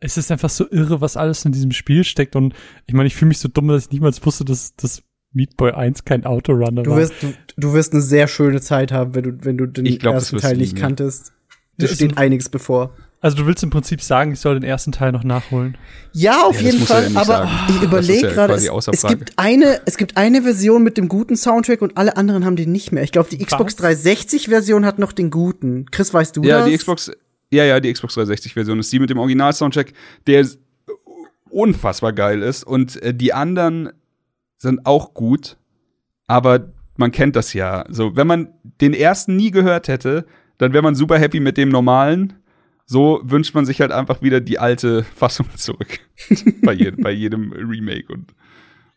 Es ist einfach so irre, was alles in diesem Spiel steckt. Und ich meine, ich fühle mich so dumm, dass ich niemals wusste, dass das Meat Boy 1 kein Autorunner Du war. wirst, du, du wirst eine sehr schöne Zeit haben, wenn du, wenn du den Ich glaub, ersten Teil du nicht kanntest. Das Da ist steht ein- einiges bevor. Also du willst im Prinzip sagen, ich soll den ersten Teil noch nachholen. Ja, auf Ja, jeden Fall, ja aber sagen. ich überlege ja gerade, es, es gibt eine, es gibt eine Version mit dem guten Soundtrack und alle anderen haben den nicht mehr. Ich glaube, die Xbox Was? 360 Version hat noch den guten. Chris, weißt du Ja, das? die Xbox, ja, ja, die Xbox 360 Version ist die mit dem Original-Soundtrack, der unfassbar geil ist. Und äh, die anderen sind auch gut, aber man kennt das ja. So, wenn man den ersten nie gehört hätte, dann wäre man super happy mit dem normalen. So wünscht man sich halt einfach wieder die alte Fassung zurück. bei, jedem, bei jedem Remake und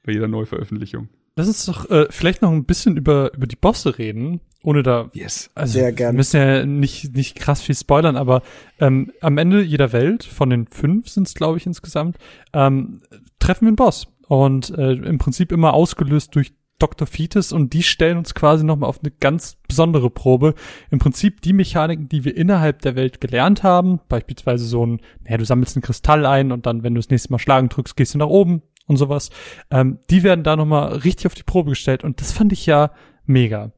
bei jeder Neuveröffentlichung. Lass uns doch äh, vielleicht noch ein bisschen über, über die Bosse reden. ohne da, Yes. also Sehr wir gern. müssen ja nicht, nicht krass viel spoilern, aber ähm, am Ende jeder Welt, von den fünf sind es, glaube ich, insgesamt, ähm, treffen wir einen Boss. Und äh, im Prinzip immer ausgelöst durch Dr. Fetus und die stellen uns quasi nochmal auf eine ganz besondere Probe. Im Prinzip die Mechaniken, die wir innerhalb der Welt gelernt haben, beispielsweise so ein, naja, du sammelst einen Kristall ein und dann, wenn du das nächste Mal schlagen drückst, gehst du nach oben und sowas, ähm, die werden da nochmal richtig auf die Probe gestellt und das fand ich ja mega.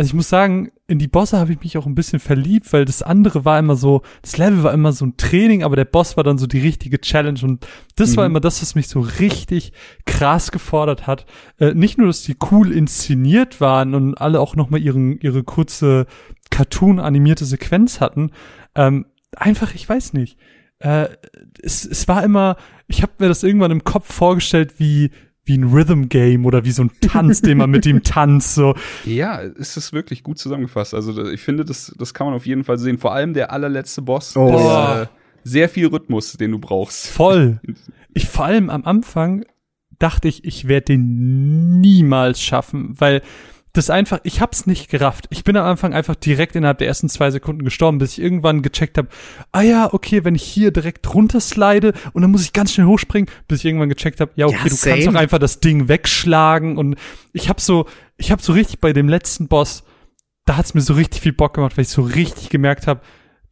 Also ich muss sagen, in die Bosse habe ich mich auch ein bisschen verliebt, weil das andere war immer so, das Level war immer so ein Training, aber der Boss war dann so die richtige Challenge und das war Mhm. immer das, was mich so richtig krass gefordert hat. Äh, nicht nur, dass die cool inszeniert waren und alle auch nochmal ihren, ihre kurze Cartoon-animierte Sequenz hatten, ähm, einfach, ich weiß nicht. Äh, es, es war immer, ich habe mir das irgendwann im Kopf vorgestellt, wie wie ein Rhythm Game oder wie so ein Tanz, den man mit ihm tanzt, so. Ja, ist es wirklich gut zusammengefasst. Also ich finde, das, das kann man auf jeden Fall sehen. Vor allem der allerletzte Boss. Oh, ist, äh, sehr viel Rhythmus, den du brauchst. Voll. Ich vor allem am Anfang dachte ich, ich werde den niemals schaffen, weil das einfach, ich hab's nicht gerafft. Ich bin am Anfang einfach direkt innerhalb der ersten zwei Sekunden gestorben, bis ich irgendwann gecheckt habe, ah ja, okay, wenn ich hier direkt runterslide und dann muss ich ganz schnell hochspringen, bis ich irgendwann gecheckt habe, ja, okay, Ja, du kannst doch einfach das Ding wegschlagen und ich hab so, ich hab so richtig bei dem letzten Boss, da hat's mir so richtig viel Bock gemacht, weil ich so richtig gemerkt habe,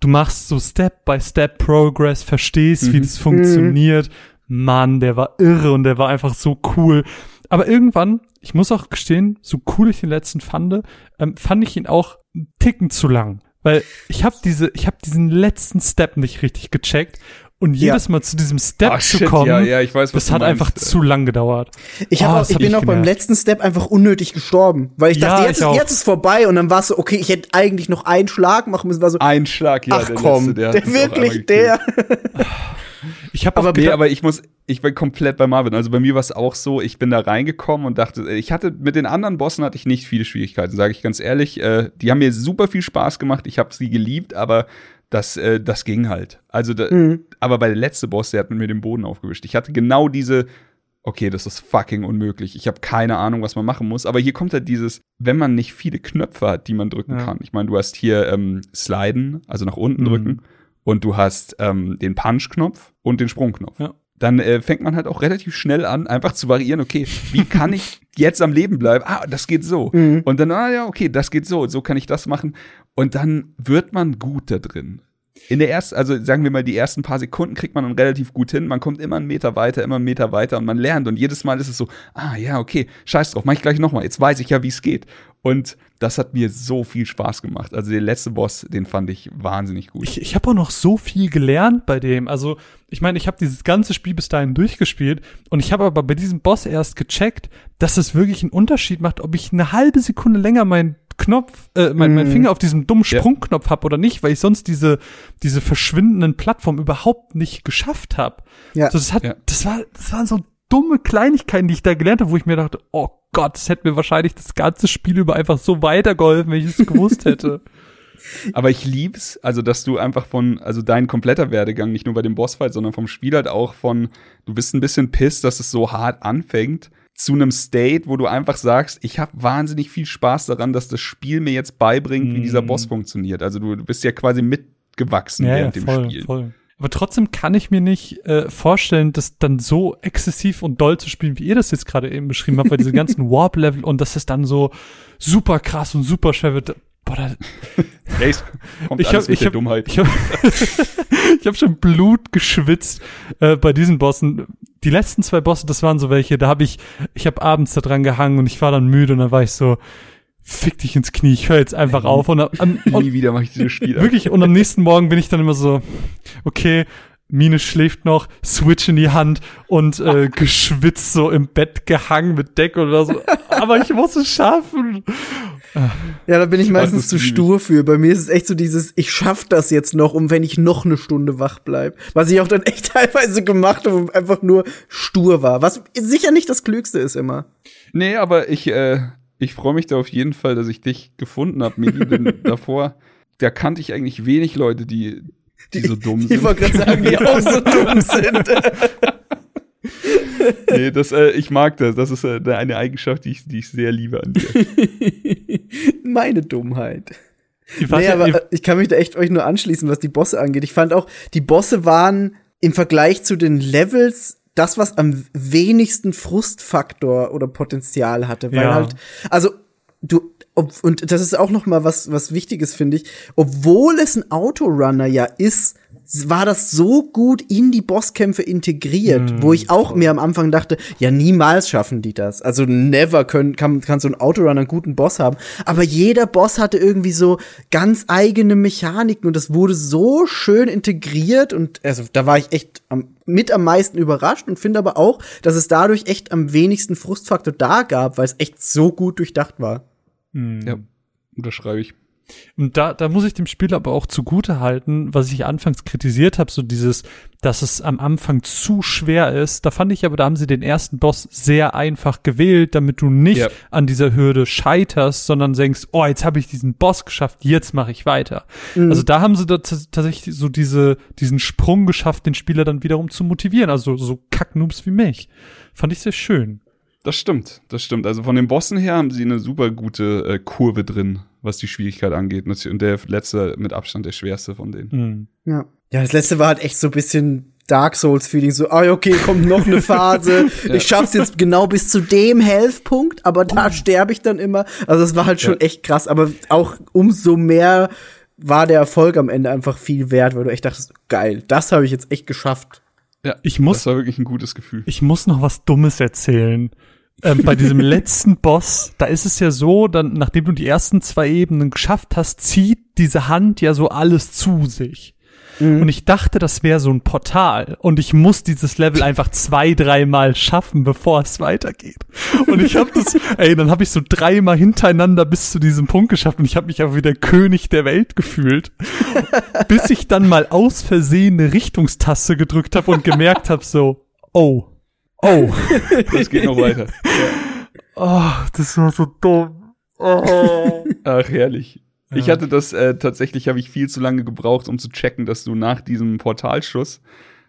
du machst so Step by Step Progress, verstehst, wie Mhm. das funktioniert. Mann, der war irre und der war einfach so cool. Aber irgendwann, ich muss auch gestehen, so cool ich den letzten fand, ähm, fand ich ihn auch einen Ticken zu lang. Weil ich habe diese, ich habe diesen letzten Step nicht richtig gecheckt und Ja. jedes Mal zu diesem Step zu shit, kommen, ja, ja, ich weiß, was das hat meinst. einfach zu lang gedauert. Ich, Oh, hab auch, das ich hab bin auch beim letzten Step einfach unnötig gestorben, weil ich Ja, dachte, jetzt, ich ist, auch. jetzt ist vorbei und dann war es so, okay, ich hätte eigentlich noch einen Schlag machen müssen, war so, Ein Schlag, ja, ach der komm, letzte, der, der, auch wirklich, der. Ich habe Aber Nee, aber ich muss, ich bin komplett bei Marvin. Also bei mir war es auch so, ich bin da reingekommen und dachte, ich hatte mit den anderen Bossen hatte ich nicht viele Schwierigkeiten, sage ich ganz ehrlich. Äh, die haben mir super viel Spaß gemacht, ich habe sie geliebt, aber das, äh, das ging halt. Also, da, Mhm. aber bei der letzte Boss, der hat mit mir den Boden aufgewischt. Ich hatte genau diese, okay, das ist fucking unmöglich. Ich habe keine Ahnung, was man machen muss. Aber hier kommt halt dieses, wenn man nicht viele Knöpfe hat, die man drücken Ja. kann. Ich meine, du hast hier ähm, Sliden, also nach unten Mhm. drücken. Und du hast ähm, den Punch-Knopf und den Sprungknopf. Ja. Dann äh, fängt man halt auch relativ schnell an, einfach zu variieren, okay, wie kann ich jetzt am Leben bleiben? Ah, das geht so. Mhm. Und dann, ah ja, okay, das geht so, so kann ich das machen. Und dann wird man gut da drin. In der ersten, also sagen wir mal, die ersten paar Sekunden kriegt man dann relativ gut hin. Man kommt immer einen Meter weiter, immer einen Meter weiter und man lernt. Und jedes Mal ist es so, ah ja, okay, scheiß drauf, mach ich gleich nochmal. Jetzt weiß ich ja, wie es geht. Und das hat mir so viel Spaß gemacht. Also der letzte Boss, den fand ich wahnsinnig gut. ich, ich habe auch noch so viel gelernt bei dem. Also, ich meine, ich habe dieses ganze Spiel bis dahin durchgespielt und ich habe aber bei diesem Boss erst gecheckt, dass es wirklich einen Unterschied macht, ob ich eine halbe Sekunde länger meinen Knopf, äh, mein, mein Mhm. Finger auf diesem dummen Ja. Sprungknopf hab oder nicht, weil ich sonst diese diese verschwindenden Plattformen überhaupt nicht geschafft habe. Ja. Also das hat, Ja. das war, das waren so dumme Kleinigkeiten, die ich da gelernt habe, wo ich mir dachte, oh Gott, das hätte mir wahrscheinlich das ganze Spiel über einfach so weitergeholfen, wenn ich es gewusst hätte. Aber ich lieb's, also dass du einfach von, also dein kompletter Werdegang, nicht nur bei dem Bossfight, sondern vom Spiel halt auch von, du bist ein bisschen pisst, dass es so hart anfängt, zu einem State, wo du einfach sagst, ich habe wahnsinnig viel Spaß daran, dass das Spiel mir jetzt beibringt, wie dieser Mhm. Boss funktioniert. Also du, bist ja quasi mitgewachsen während dem voll, Spiel. voll. Aber trotzdem kann ich mir nicht äh, vorstellen, das dann so exzessiv und doll zu spielen, wie ihr das jetzt gerade eben beschrieben habt, weil diese ganzen Warp-Level und dass es dann so super krass und super schwer wird. Boah, da, Hey, kommt ich alles habe mit ich der hab, Dummheit. ich hab, ich hab schon Blut geschwitzt äh, bei diesen Bossen. Die letzten zwei Bosse, das waren so welche, da habe ich, ich habe abends da dran gehangen und ich war dann müde und dann war ich so, fick dich ins Knie, ich höre jetzt einfach auf. Und, am- und, Nie wieder mache ich dieses Spiel. Wirklich, und am nächsten Morgen bin ich dann immer so, okay, Mine schläft noch, Switch in die Hand und äh, geschwitzt so im Bett gehangen mit Decke oder so. Aber ich muss es schaffen. Ja, da bin ich meistens ist zu stur für. Bei mir ist es echt so dieses, ich schaff das jetzt noch, um wenn ich noch eine Stunde wach bleib. Was ich auch dann echt teilweise gemacht habe und einfach nur stur war. Was sicher nicht das Klügste ist immer. Nee, aber ich, äh, ich freue mich da auf jeden Fall, dass ich dich gefunden habe, Migi. Denn davor, da kannte ich eigentlich wenig Leute, die, die, so dumm Ich sind. wollte gerade sagen, die auch so dumm sind. nee, das, äh, ich mag das. Das ist äh, eine Eigenschaft, die ich, die ich sehr liebe an dir. Meine Dummheit. Wart Nee, aber ich kann mich da echt euch nur anschließen, was die Bosse angeht. Ich fand auch, die Bosse waren im Vergleich zu den Levels das, was am wenigsten Frustfaktor oder Potenzial hatte. Weil Ja. halt, also, du, ob, und das ist auch noch mal was, was Wichtiges, finde ich. Obwohl es ein Autorunner ja ist, war das so gut in die Bosskämpfe integriert, Mhm, wo ich auch mir am Anfang dachte, ja, niemals schaffen die das. Also never können, kann, kann so ein Autorunner einen guten Boss haben. Aber jeder Boss hatte irgendwie so ganz eigene Mechaniken und das wurde so schön integriert und also da war ich echt am, mit am meisten überrascht und finde aber auch, dass es dadurch echt am wenigsten Frustfaktor da gab, weil es echt so gut durchdacht war. Hm. Ja, unterschreibe ich. Und da, da muss ich dem Spiel aber auch zugute halten, was ich anfangs kritisiert habe, so dieses, dass es am Anfang zu schwer ist. Da fand ich aber, da haben sie den ersten Boss sehr einfach gewählt, damit du nicht Ja. an dieser Hürde scheiterst, sondern denkst, oh, jetzt habe ich diesen Boss geschafft, jetzt mache ich weiter. Also da haben sie da tats- tatsächlich so diese, diesen Sprung geschafft, den Spieler dann wiederum zu motivieren. Also so Kacknoobs wie mich. Fand ich sehr schön. Das stimmt, das stimmt. Also von den Bossen her haben sie eine super gute äh, Kurve drin, was die Schwierigkeit angeht. Und der letzte mit Abstand der schwerste von denen. Hm. Ja. Ja, das letzte war halt echt so ein bisschen Dark Souls-Feeling, so, ah, okay, kommt noch eine Phase. Ich schaff's jetzt genau bis zu dem Health-Punkt, aber da sterbe ich dann immer. Also das war halt schon Ja. echt krass, aber auch umso mehr war der Erfolg am Ende einfach viel wert, weil du echt dachtest, geil, das habe ich jetzt echt geschafft. Ja, Ich muss- Das war wirklich ein gutes Gefühl. Ich muss noch was Dummes erzählen. Ähm, bei diesem letzten Boss, da ist es ja so, dann, nachdem du die ersten zwei Ebenen geschafft hast, zieht diese Hand ja so alles zu sich. Und ich dachte, das wäre so ein Portal. Und ich muss dieses Level einfach zwei, dreimal schaffen, bevor es weitergeht. Und ich habe das, ey, dann habe ich so dreimal hintereinander bis zu diesem Punkt geschafft und ich habe mich auch wie der König der Welt gefühlt. bis ich dann mal aus Versehen eine Richtungstaste gedrückt habe und gemerkt habe, so, oh, oh. Das geht noch weiter. Oh, das war so dumm. Oh. Ach, herrlich. Ich hatte das, äh, tatsächlich habe ich viel zu lange gebraucht, um zu checken, dass du nach diesem Portalschuss,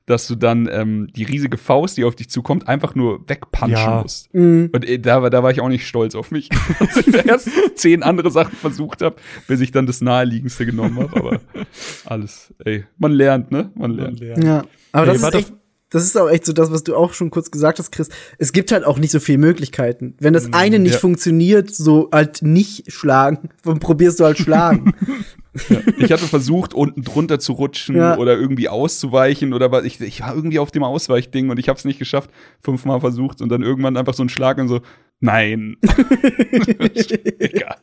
dass du dann ähm, die riesige Faust, die auf dich zukommt, einfach nur wegpunchen Ja. musst. Und äh, da, war- da war ich auch nicht stolz auf mich, dass ich erst zehn andere Sachen versucht habe, bis ich dann das naheliegendste genommen habe. Aber alles, ey, man lernt, ne? Man lernt. Ja. Aber Ey, das ist echt, das ist auch echt so das, was du auch schon kurz gesagt hast, Chris. Es gibt halt auch nicht so viele Möglichkeiten. Wenn das eine nicht ja. funktioniert, so halt nicht schlagen, dann probierst du halt schlagen. Ich hatte versucht, unten drunter zu rutschen Ja. oder irgendwie auszuweichen oder was. Ich, ich war irgendwie auf dem Ausweichding und ich habe es nicht geschafft. Fünfmal versucht und dann irgendwann einfach so ein Schlag und so, nein. Egal.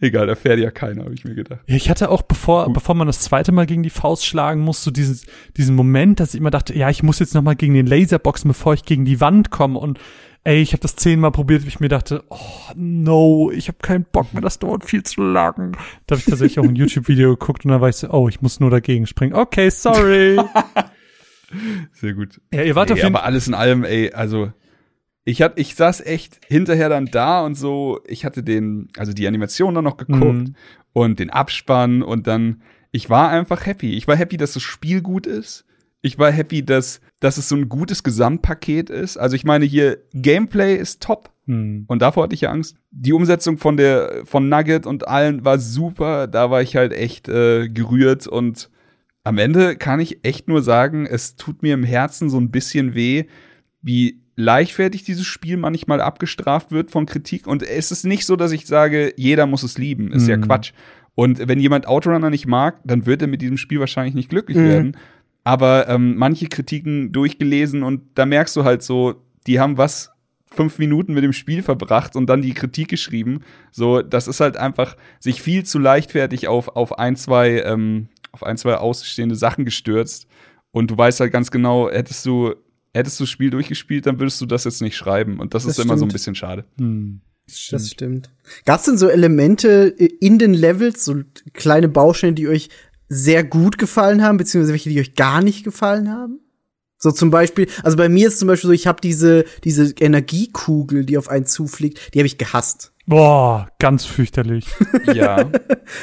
Egal, da fährt ja keiner, habe ich mir gedacht. Ja, ich hatte auch, bevor, bevor man das zweite Mal gegen die Faust schlagen muss, so dieses, diesen Moment, dass ich immer dachte, ja, ich muss jetzt noch mal gegen den Laser boxen, bevor ich gegen die Wand komme. Und ey, ich habe das zehnmal probiert, wie ich mir dachte, oh no, ich habe keinen Bock mehr, das dauert viel zu lang. Da habe ich tatsächlich auch ein YouTube-Video geguckt und dann war ich so, oh, ich muss nur dagegen springen. Okay, sorry. Sehr gut. ja, ihr wart auf Ey, jeden aber alles in allem, ey, also ich hat, ich saß echt hinterher dann da und so, ich hatte den, also die Animation dann noch geguckt Mhm. und den Abspann und dann, ich war einfach happy. Ich war happy, dass das Spiel gut ist. Ich war happy, dass, dass es so ein gutes Gesamtpaket ist. Also ich meine hier, Gameplay ist top. Hm. Und davor hatte ich ja Angst. Die Umsetzung von der von Nugget und allen war super. Da war ich halt echt äh, gerührt und am Ende kann ich echt nur sagen, es tut mir im Herzen so ein bisschen weh, wie leichtfertig dieses Spiel manchmal abgestraft wird von Kritik. Und es ist nicht so, dass ich sage, jeder muss es lieben. Ist ja Mhm. Quatsch. Und wenn jemand Outrunner nicht mag, dann wird er mit diesem Spiel wahrscheinlich nicht glücklich Mhm. werden. Aber ähm, manche Kritiken durchgelesen und da merkst du halt so, die haben was fünf Minuten mit dem Spiel verbracht und dann die Kritik geschrieben. So, das ist halt einfach sich viel zu leichtfertig auf, auf ein, zwei, ähm, auf ein, zwei ausstehende Sachen gestürzt. Und du weißt halt ganz genau, hättest du, hättest du das Spiel durchgespielt, dann würdest du das jetzt nicht schreiben. Und das, Das ist immer so ein stimmt. bisschen schade. Hm. Das stimmt. Gab's denn so Elemente in den Levels, so kleine Bausteine, die euch sehr gut gefallen haben, beziehungsweise welche, die euch gar nicht gefallen haben? So zum Beispiel, also bei mir ist zum Beispiel so, ich habe diese, diese Energiekugel, die auf einen zufliegt, die habe ich gehasst. Boah, ganz fürchterlich. Ja.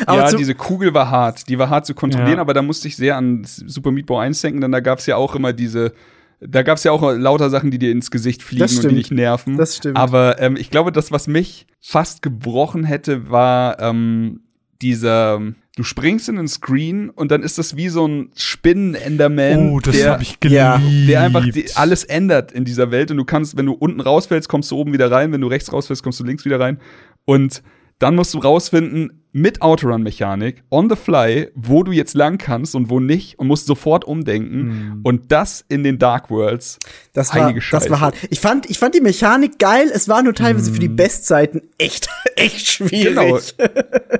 Aber ja, diese Kugel war hart. Die war hart zu kontrollieren, Ja. aber da musste ich sehr an Super Meat Boy 1 denken, denn da gab's ja auch immer diese, da gab's ja auch lauter Sachen, die dir ins Gesicht fliegen und die dich nerven. Das stimmt. Aber ähm, ich glaube, das, was mich fast gebrochen hätte, war ähm, dieser du springst in den Screen und dann ist das wie so ein Spinnen-Enderman, Oh, das der, habe ich geliebt. der einfach die, alles ändert in dieser Welt und du kannst, wenn du unten rausfällst, kommst du oben wieder rein, wenn du rechts rausfällst, kommst du links wieder rein und dann musst du rausfinden, mit Autorun-Mechanik, on the fly, wo du jetzt lang kannst und wo nicht und musst sofort umdenken. Mhm. Und das in den Dark Worlds. Das war, das war hart. Ich fand, ich fand die Mechanik geil. Es war nur teilweise für Mhm. die Bestzeiten echt, echt schwierig. Genau.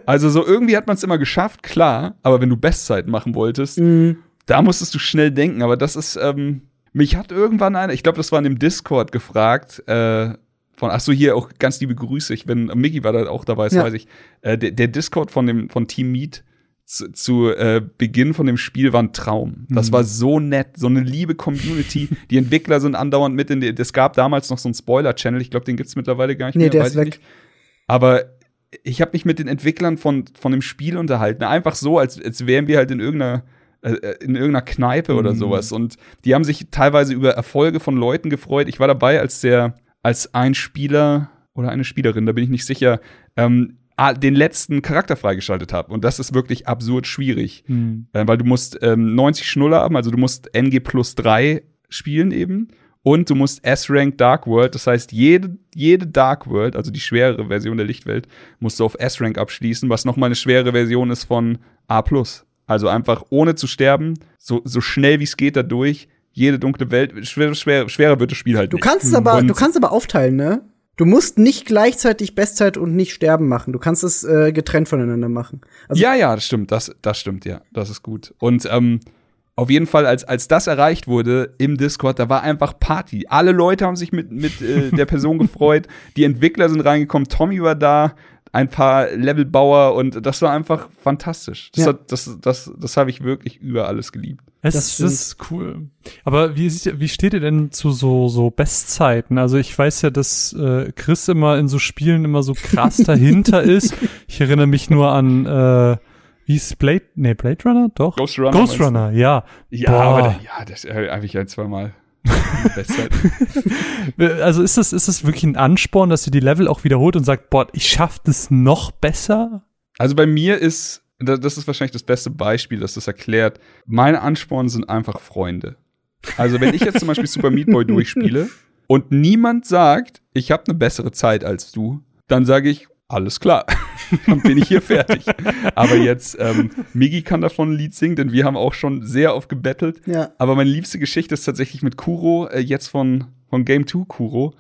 Also so irgendwie hat man es immer geschafft, klar, aber wenn du Bestzeit machen wolltest, Mhm. da musstest du schnell denken. Aber das ist, ähm, mich hat irgendwann einer, ich glaube, das war in dem Discord gefragt, äh, von, ach so, hier auch ganz liebe Grüße, ich bin, Mickey war da auch dabei, das Ja. weiß ich. Äh, der, der Discord von dem, von Team Meet zu, zu äh, Beginn von dem Spiel war ein Traum. Das Mhm. war so nett, so eine liebe Community. Die Entwickler sind andauernd mit in die, es gab damals noch so einen Spoiler-Channel, ich glaube, den gibt's mittlerweile gar nicht Nee, mehr. der ist ich weg. Nicht. Aber ich habe mich mit den Entwicklern von, von dem Spiel unterhalten. Einfach so, als, als wären wir halt in irgendeiner, äh, in irgendeiner Kneipe oder Mhm. sowas. Und die haben sich teilweise über Erfolge von Leuten gefreut. Ich war dabei, als der, als ein Spieler oder eine Spielerin, da bin ich nicht sicher, ähm, den letzten Charakter freigeschaltet hat. Und das ist wirklich absurd schwierig. Hm. Äh, weil du musst ähm, 90 Schnuller haben, also du musst NG plus 3 spielen eben. Und du musst S-Rank Dark World, das heißt, jede, jede Dark World, also die schwerere Version der Lichtwelt, musst du auf S-Rank abschließen, was nochmal eine schwere Version ist von A. Also einfach ohne zu sterben, so, so schnell wie es geht da durch, jede dunkle Welt, schwer, schwer, schwerer wird das Spiel halt Du nicht. kannst es aber, Und- du kannst aber aufteilen, ne? Du musst nicht gleichzeitig Bestzeit und nicht sterben machen. Du kannst es äh, getrennt voneinander machen. Also, ja, ja, das stimmt, das, das stimmt, ja, das ist gut. Und ähm, auf jeden Fall, als, als das erreicht wurde im Discord, da war einfach Party. Alle Leute haben sich mit, mit äh, der Person gefreut. Die Entwickler sind reingekommen, Tommy war da, ein paar Levelbauer und das war einfach fantastisch. Das, Ja. hat, das, das, das habe ich wirklich über alles geliebt. Es Das das, ist cool. Aber wie, wie steht ihr denn zu so, so Bestzeiten? Also ich weiß ja, dass äh, Chris immer in so Spielen immer so krass dahinter ist. Ich erinnere mich nur an, äh, wie ist Blade, nee, Blade Runner? Doch. Ghost Runner. Ghost? Runner, ja. Ja, Boah. aber da, ja, das äh, habe ich ein, zweimal. Also ist das, ist das wirklich ein Ansporn, dass ihr die Level auch wiederholt und sagt, boah, ich schaff das noch besser? Also bei mir ist, da- das ist wahrscheinlich das beste Beispiel, das das erklärt. Meine Ansporn sind einfach Freunde. Also wenn ich jetzt zum Beispiel Super Meat Boy durchspiele und niemand sagt, ich habe eine bessere Zeit als du, dann sage ich, alles klar, dann bin ich hier fertig. Aber jetzt, ähm, Migi kann davon ein Lied singen, denn wir haben auch schon sehr oft gebettelt. Ja. Aber meine liebste Geschichte ist tatsächlich mit Kuro, äh, jetzt von, von Game 2 Kuro.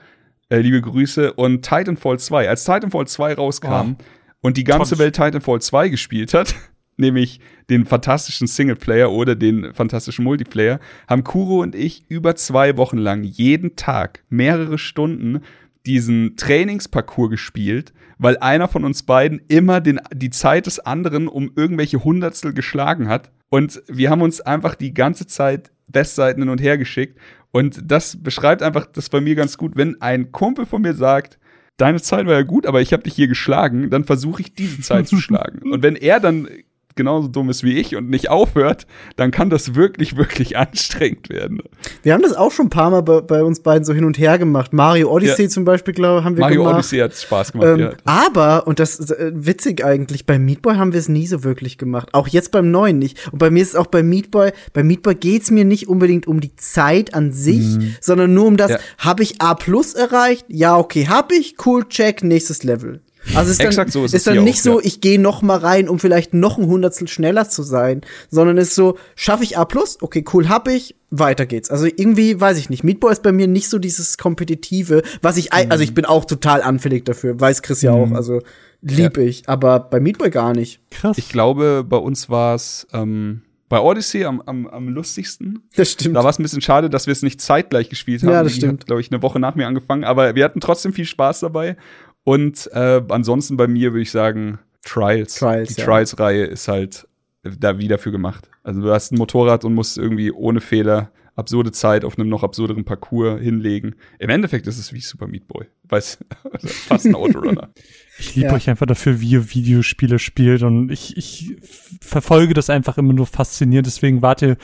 Äh, liebe Grüße. Und Titanfall 2. Als Titanfall 2 rauskam und die ganze Tolles Welt Titanfall 2 gespielt hat, nämlich den fantastischen Singleplayer oder den fantastischen Multiplayer, haben Kuro und ich über zwei Wochen lang jeden Tag mehrere Stunden diesen Trainingsparcours gespielt, weil einer von uns beiden immer den, die Zeit des anderen um irgendwelche Hundertstel geschlagen hat. Und wir haben uns einfach die ganze Zeit Bestseiten hin und her geschickt. Und das beschreibt einfach das bei mir ganz gut, wenn ein Kumpel von mir sagt, deine Zeit war ja gut, aber ich habe dich hier geschlagen, dann versuche ich diese Zeit zu schlagen. Und wenn er dann genauso dumm ist wie ich und nicht aufhört, dann kann das wirklich, wirklich anstrengend werden. Wir haben das auch schon ein paar Mal bei, bei uns beiden so hin und her gemacht. Mario Odyssey Ja. zum Beispiel, glaube haben wir Mario gemacht. Odyssey hat Spaß gemacht, Ähm, ja. Aber, und das ist äh, witzig eigentlich, bei Meat Boy haben wir es nie so wirklich gemacht. Auch jetzt beim neuen nicht. Und bei mir ist es auch bei Meat Boy, bei Meat Boy geht's mir nicht unbedingt um die Zeit an sich, sondern nur um das, Ja. habe ich A plus erreicht? Ja, okay, hab ich, cool, check, nächstes Level. Also es ist dann, Exakt so ist es dann nicht auch, so, ja. ich gehe noch mal rein, um vielleicht noch ein Hundertstel schneller zu sein, sondern es ist so, schaffe ich A plus? Okay, cool, hab ich, weiter geht's. Also irgendwie, weiß ich nicht, Meat Boy ist bei mir nicht so dieses Kompetitive, was ich, ei- also ich bin auch total anfällig dafür, weiß Chris ja auch, also lieb ich, aber bei Meat Boy gar nicht. Krass. Ich glaube, bei uns war es ähm, bei Odyssey am, am, am lustigsten. Das stimmt. Da war es ein bisschen schade, dass wir es nicht zeitgleich gespielt haben. Ja, das Die stimmt. Glaube ich, eine Woche nach mir angefangen, aber wir hatten trotzdem viel Spaß dabei. Und äh, ansonsten bei mir würde ich sagen Trials. Trials, Die ja. Trials-Reihe ist halt da wieder für gemacht. Also du hast ein Motorrad und musst irgendwie ohne Fehler absurde Zeit auf einem noch absurderen Parcours hinlegen. Im Endeffekt ist es wie Super Meat Boy. Weiß, fast ein Autorunner. Ich liebe Ja. euch einfach dafür, wie ihr Videospiele spielt und ich, ich verfolge das einfach immer nur fasziniert. Deswegen wart ihr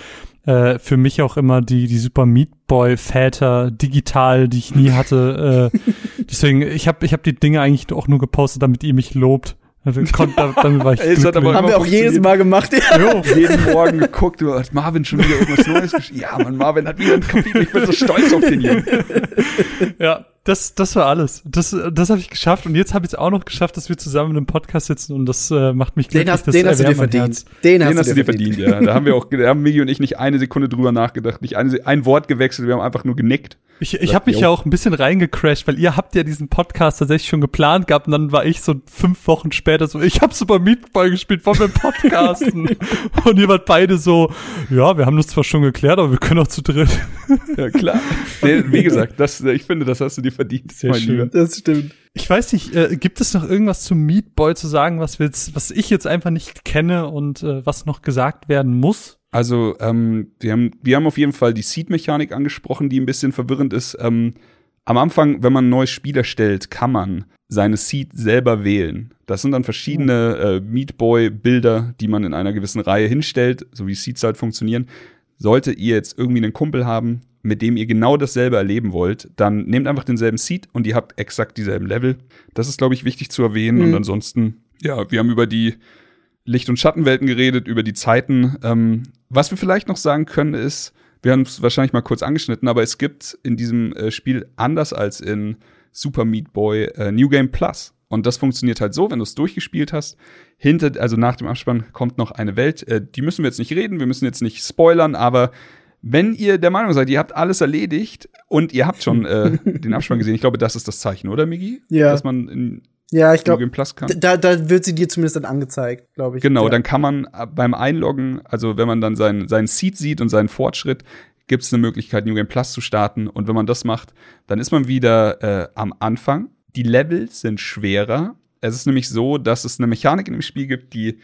äh, für mich auch immer die, die Super Meat Boy Väter digital, die ich nie hatte. äh, deswegen, ich habe ich hab die Dinge eigentlich auch nur gepostet, damit ihr mich lobt. Also, kon, damit war ich Ey, Haben wir auch jedes Mal gemacht. Ja. Jo, jeden Morgen geguckt, du hast Marvin schon wieder irgendwas Neues geschrieben. Ja, man, Marvin hat wieder ein Kapitel. Ich bin so stolz auf den Jungen. Ja, das, das war alles. Das, das habe ich geschafft und jetzt habe ich es auch noch geschafft, dass wir zusammen in einem Podcast sitzen und das äh, macht mich glücklich. Den hast, den hast du dir verdient. Den, den hast, du dir verdient. verdient. Ja, da haben wir auch, da haben Migi und ich nicht eine Sekunde drüber nachgedacht, nicht eine, ein Wort gewechselt, wir haben einfach nur genickt. Ich, ich habe mich ja auch ein bisschen reingecrashed, weil ihr habt ja diesen Podcast tatsächlich schon geplant gehabt und dann war ich so fünf Wochen später so, ich habe Super Meat Boy gespielt, wollen wir podcasten? und ihr wart beide so, ja, wir haben das zwar schon geklärt, aber wir können auch zu dritt. ja, klar. Nee, wie gesagt, das, ich finde, das hast du dir verdient. Sehr schön. Lieber. Das stimmt. Ich weiß nicht, äh, gibt es noch irgendwas zum Meat Boy zu sagen, was wir jetzt, was ich jetzt einfach nicht kenne und äh, was noch gesagt werden muss? Also, ähm, wir, haben, wir haben auf jeden Fall die Seed-Mechanik angesprochen, die ein bisschen verwirrend ist. Ähm, am Anfang, wenn man ein neues Spiel erstellt, kann man seine Seed selber wählen. Das sind dann verschiedene äh, Meat Boy-Bilder, die man in einer gewissen Reihe hinstellt, so wie Seeds halt funktionieren. Solltet ihr jetzt irgendwie einen Kumpel haben, mit dem ihr genau dasselbe erleben wollt, dann nehmt einfach denselben Seed und ihr habt exakt dieselben Level. Das ist, glaube ich, wichtig zu erwähnen. Mhm. Und ansonsten, ja, wir haben über die Licht- und Schattenwelten geredet, über die Zeiten. Ähm, was wir vielleicht noch sagen können, ist, wir haben es wahrscheinlich mal kurz angeschnitten, aber es gibt in diesem äh, Spiel anders als in Super Meat Boy äh, New Game Plus. Und das funktioniert halt so, wenn du es durchgespielt hast. Hinter, also nach dem Abspann kommt noch eine Welt. Äh, die müssen wir jetzt nicht reden, wir müssen jetzt nicht spoilern, aber wenn ihr der Meinung seid, ihr habt alles erledigt und ihr habt schon äh, den Abspann gesehen, ich glaube, das ist das Zeichen, oder, Migi? Ja. Dass man in ja, ich glaube, da, da wird sie dir zumindest dann angezeigt, glaube ich. Genau, ja. dann kann man äh, beim Einloggen, also wenn man dann seinen, seinen Seed sieht und seinen Fortschritt, gibt es eine Möglichkeit, New Game Plus zu starten. Und wenn man das macht, dann ist man wieder äh, am Anfang. Die Levels sind schwerer. Es ist nämlich so, dass es eine Mechanik in dem Spiel gibt, die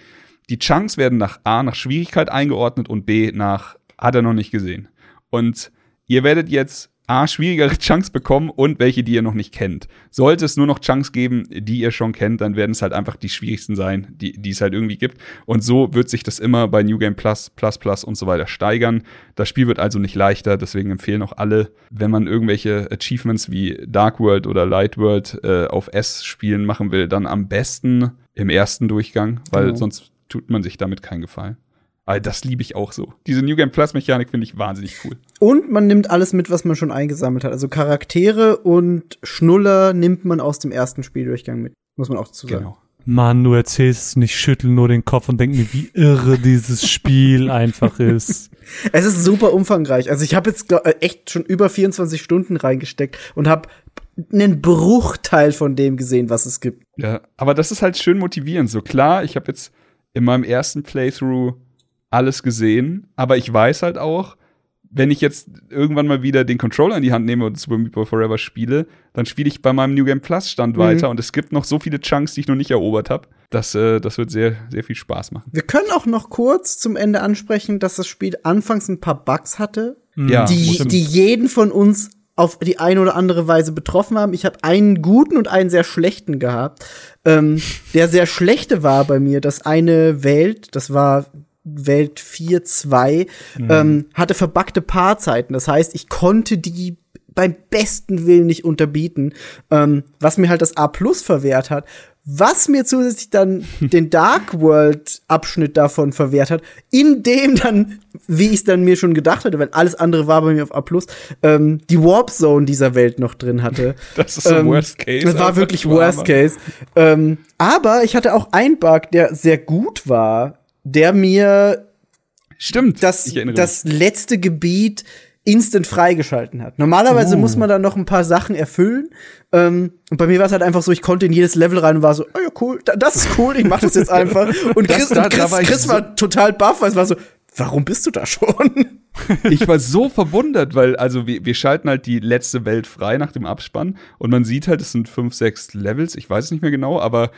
die Chunks werden nach A nach Schwierigkeit eingeordnet und B nach hat er noch nicht gesehen. Und ihr werdet jetzt A, schwierigere Chunks bekommen und welche, die ihr noch nicht kennt. Sollte es nur noch Chunks geben, die ihr schon kennt, dann werden es halt einfach die schwierigsten sein, die, die es halt irgendwie gibt. Und so wird sich das immer bei New Game Plus, Plus Plus und so weiter steigern. Das Spiel wird also nicht leichter, deswegen empfehlen auch alle, wenn man irgendwelche Achievements wie Dark World oder Light World äh, auf S spielen machen will, dann am besten im ersten Durchgang, weil genau. sonst tut man sich damit keinen Gefallen. Aber das liebe ich auch so. Diese New Game Plus Mechanik finde ich wahnsinnig cool. Und man nimmt alles mit, was man schon eingesammelt hat. Also Charaktere und Schnuller nimmt man aus dem ersten Spieldurchgang mit. Muss man auch dazu sagen. Genau. Mann, du erzählst es nicht, schüttel nur den Kopf und denk mir, wie irre dieses Spiel einfach ist. Es ist super umfangreich. Also ich habe jetzt glaub, äh, echt schon über 24 Stunden reingesteckt und habe einen Bruchteil von dem gesehen, was es gibt. Ja, aber das ist halt schön motivierend. So klar, ich habe jetzt in meinem ersten Playthrough alles gesehen, aber ich weiß halt auch, wenn ich jetzt irgendwann mal wieder den Controller in die Hand nehme und Super Meat Boy Forever spiele, dann spiele ich bei meinem New Game Plus Stand mhm. weiter und es gibt noch so viele Chunks, die ich noch nicht erobert habe. Das, äh, das wird sehr, sehr viel Spaß machen. Wir können auch noch kurz zum Ende ansprechen, dass das Spiel anfangs ein paar Bugs hatte, ja, die, die jeden von uns auf die eine oder andere Weise betroffen haben. Ich habe einen guten und einen sehr schlechten gehabt. Ähm, der sehr schlechte war bei mir, dass eine Welt, das war Welt 4.2 mhm. ähm, hatte verbackte Paarzeiten. Das heißt, ich konnte die beim besten Willen nicht unterbieten, ähm, was mir halt das A Plus verwehrt hat. Was mir zusätzlich dann den Dark World Abschnitt davon verwehrt hat, in dem dann, wie ich es dann mir schon gedacht hatte, weil alles andere war bei mir auf A Plus, ähm, die Warp Zone dieser Welt noch drin hatte. Das ist so ähm, Worst Case. Das war wirklich Worst Case. Ähm, aber ich hatte auch einen Bug, der sehr gut war, der mir Stimmt. Das, das letzte Gebiet instant freigeschalten hat. Normalerweise uh. muss man da noch ein paar Sachen erfüllen. Ähm, und bei mir war es halt einfach so, ich konnte in jedes Level rein und war so, oh ja, cool, das ist cool, ich mach das jetzt einfach. Und Chris, das, da, und Chris, war, Chris war so total baff, weil es war so, warum bist du da schon? ich war so verwundert, weil, also wir, wir schalten halt die letzte Welt frei nach dem Abspann und man sieht halt, es sind fünf, sechs Levels, ich weiß es nicht mehr genau, aber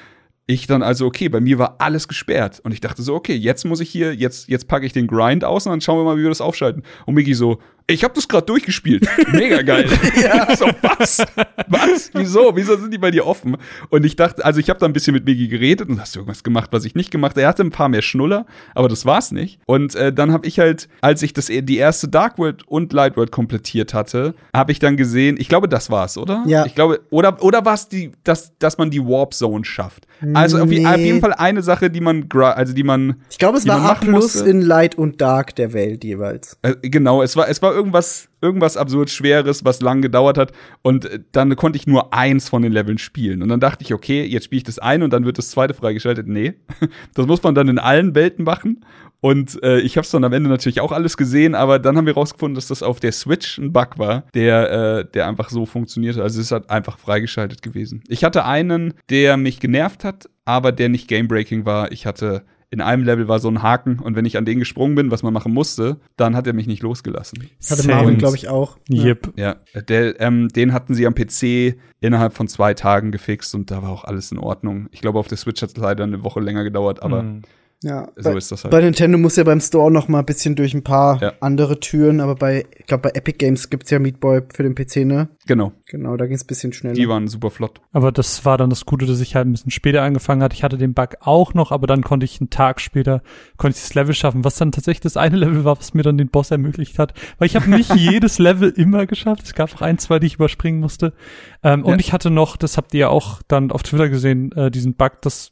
ich dann also, okay, bei mir war alles gesperrt. Und ich dachte so, okay, jetzt muss ich hier, jetzt, jetzt packe ich den Grind aus und dann schauen wir mal, wie wir das aufschalten. Und Miki so, ich habe das gerade durchgespielt. Mega geil. ja. So, was? Was? Wieso? Wieso sind die bei dir offen? Und ich dachte, also ich habe da ein bisschen mit Migi geredet und hast du irgendwas gemacht, was ich nicht gemacht habe. Er hatte ein paar mehr Schnuller, aber das war's nicht. Und äh, dann habe ich halt, als ich das die erste Dark World und Light World komplettiert hatte, habe ich dann gesehen, ich glaube, das war's, oder? Ja. Ich glaube, oder oder war's die, dass dass man die Warp Zone schafft. Also auf, Nee. auf jeden Fall eine Sache, die man, also die man Ich glaube, es war A plus in Light und Dark der Welt jeweils. Äh, genau, es war, es war irgendwas, irgendwas absurd Schweres, was lang gedauert hat. Und äh, dann konnte ich nur eins von den Leveln spielen. Und dann dachte ich, okay, jetzt spiele ich das eine und dann wird das zweite freigeschaltet. Nee, das muss man dann in allen Welten machen. Und äh, ich habe es dann am Ende natürlich auch alles gesehen, aber dann haben wir rausgefunden, dass das auf der Switch ein Bug war, der, äh, der einfach so funktionierte. Also es halt einfach freigeschaltet gewesen. Ich hatte einen, der mich genervt hat, aber der nicht game-breaking war. Ich hatte in einem Level war so ein Haken und wenn ich an den gesprungen bin, was man machen musste, dann hat er mich nicht losgelassen. Hatte Same. Marvin, glaube ich, auch. Yep. Ja, der, ähm, den hatten sie am PC innerhalb von zwei Tagen gefixt und da war auch alles in Ordnung. Ich glaube, auf der Switch hat es leider eine Woche länger gedauert, aber Mhm. Ja, so bei, ist das halt. bei Nintendo muss ja beim Store noch mal ein bisschen durch ein paar Ja. andere Türen, aber bei, ich glaube, bei Epic Games gibt's ja Meat Boy für den PC, ne? genau, Genau, da ging's ein bisschen schneller. die waren super flott. Aber das war dann das Gute, dass ich halt ein bisschen später angefangen hatte. Ich hatte den Bug auch noch, aber dann konnte ich einen Tag später, konnte ich das Level schaffen, was dann tatsächlich das eine Level war, was mir dann den Boss ermöglicht hat. Weil ich habe nicht jedes Level immer geschafft. Es gab auch ein, zwei, die ich überspringen musste. Ähm, Ja. Und ich hatte noch, das habt ihr ja auch dann auf Twitter gesehen, äh, diesen Bug, dass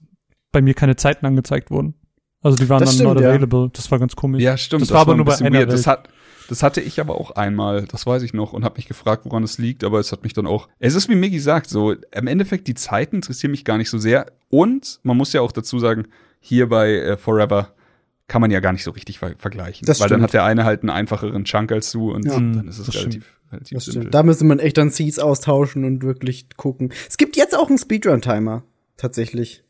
bei mir keine Zeiten angezeigt wurden. Also die waren Das dann stimmt, not ja. available. Das war ganz komisch. Ja, stimmt. Das, war aber nur bei einer. Das, hat, das hatte ich aber auch einmal, das weiß ich noch, und habe mich gefragt, woran es liegt, aber es hat mich dann auch. Es ist wie Miggy sagt, so im Endeffekt die Zeiten interessieren mich gar nicht so sehr. Und man muss ja auch dazu sagen, hier bei äh, Forever kann man ja gar nicht so richtig ver vergleichen. Das weil dann stimmt. hat der eine halt einen einfacheren Chunk als du und Ja. dann ist es Das relativ, relativ Das simpel. Da müsste man echt dann Seeds austauschen und wirklich gucken. Es gibt jetzt auch einen Speedrun-Timer, tatsächlich.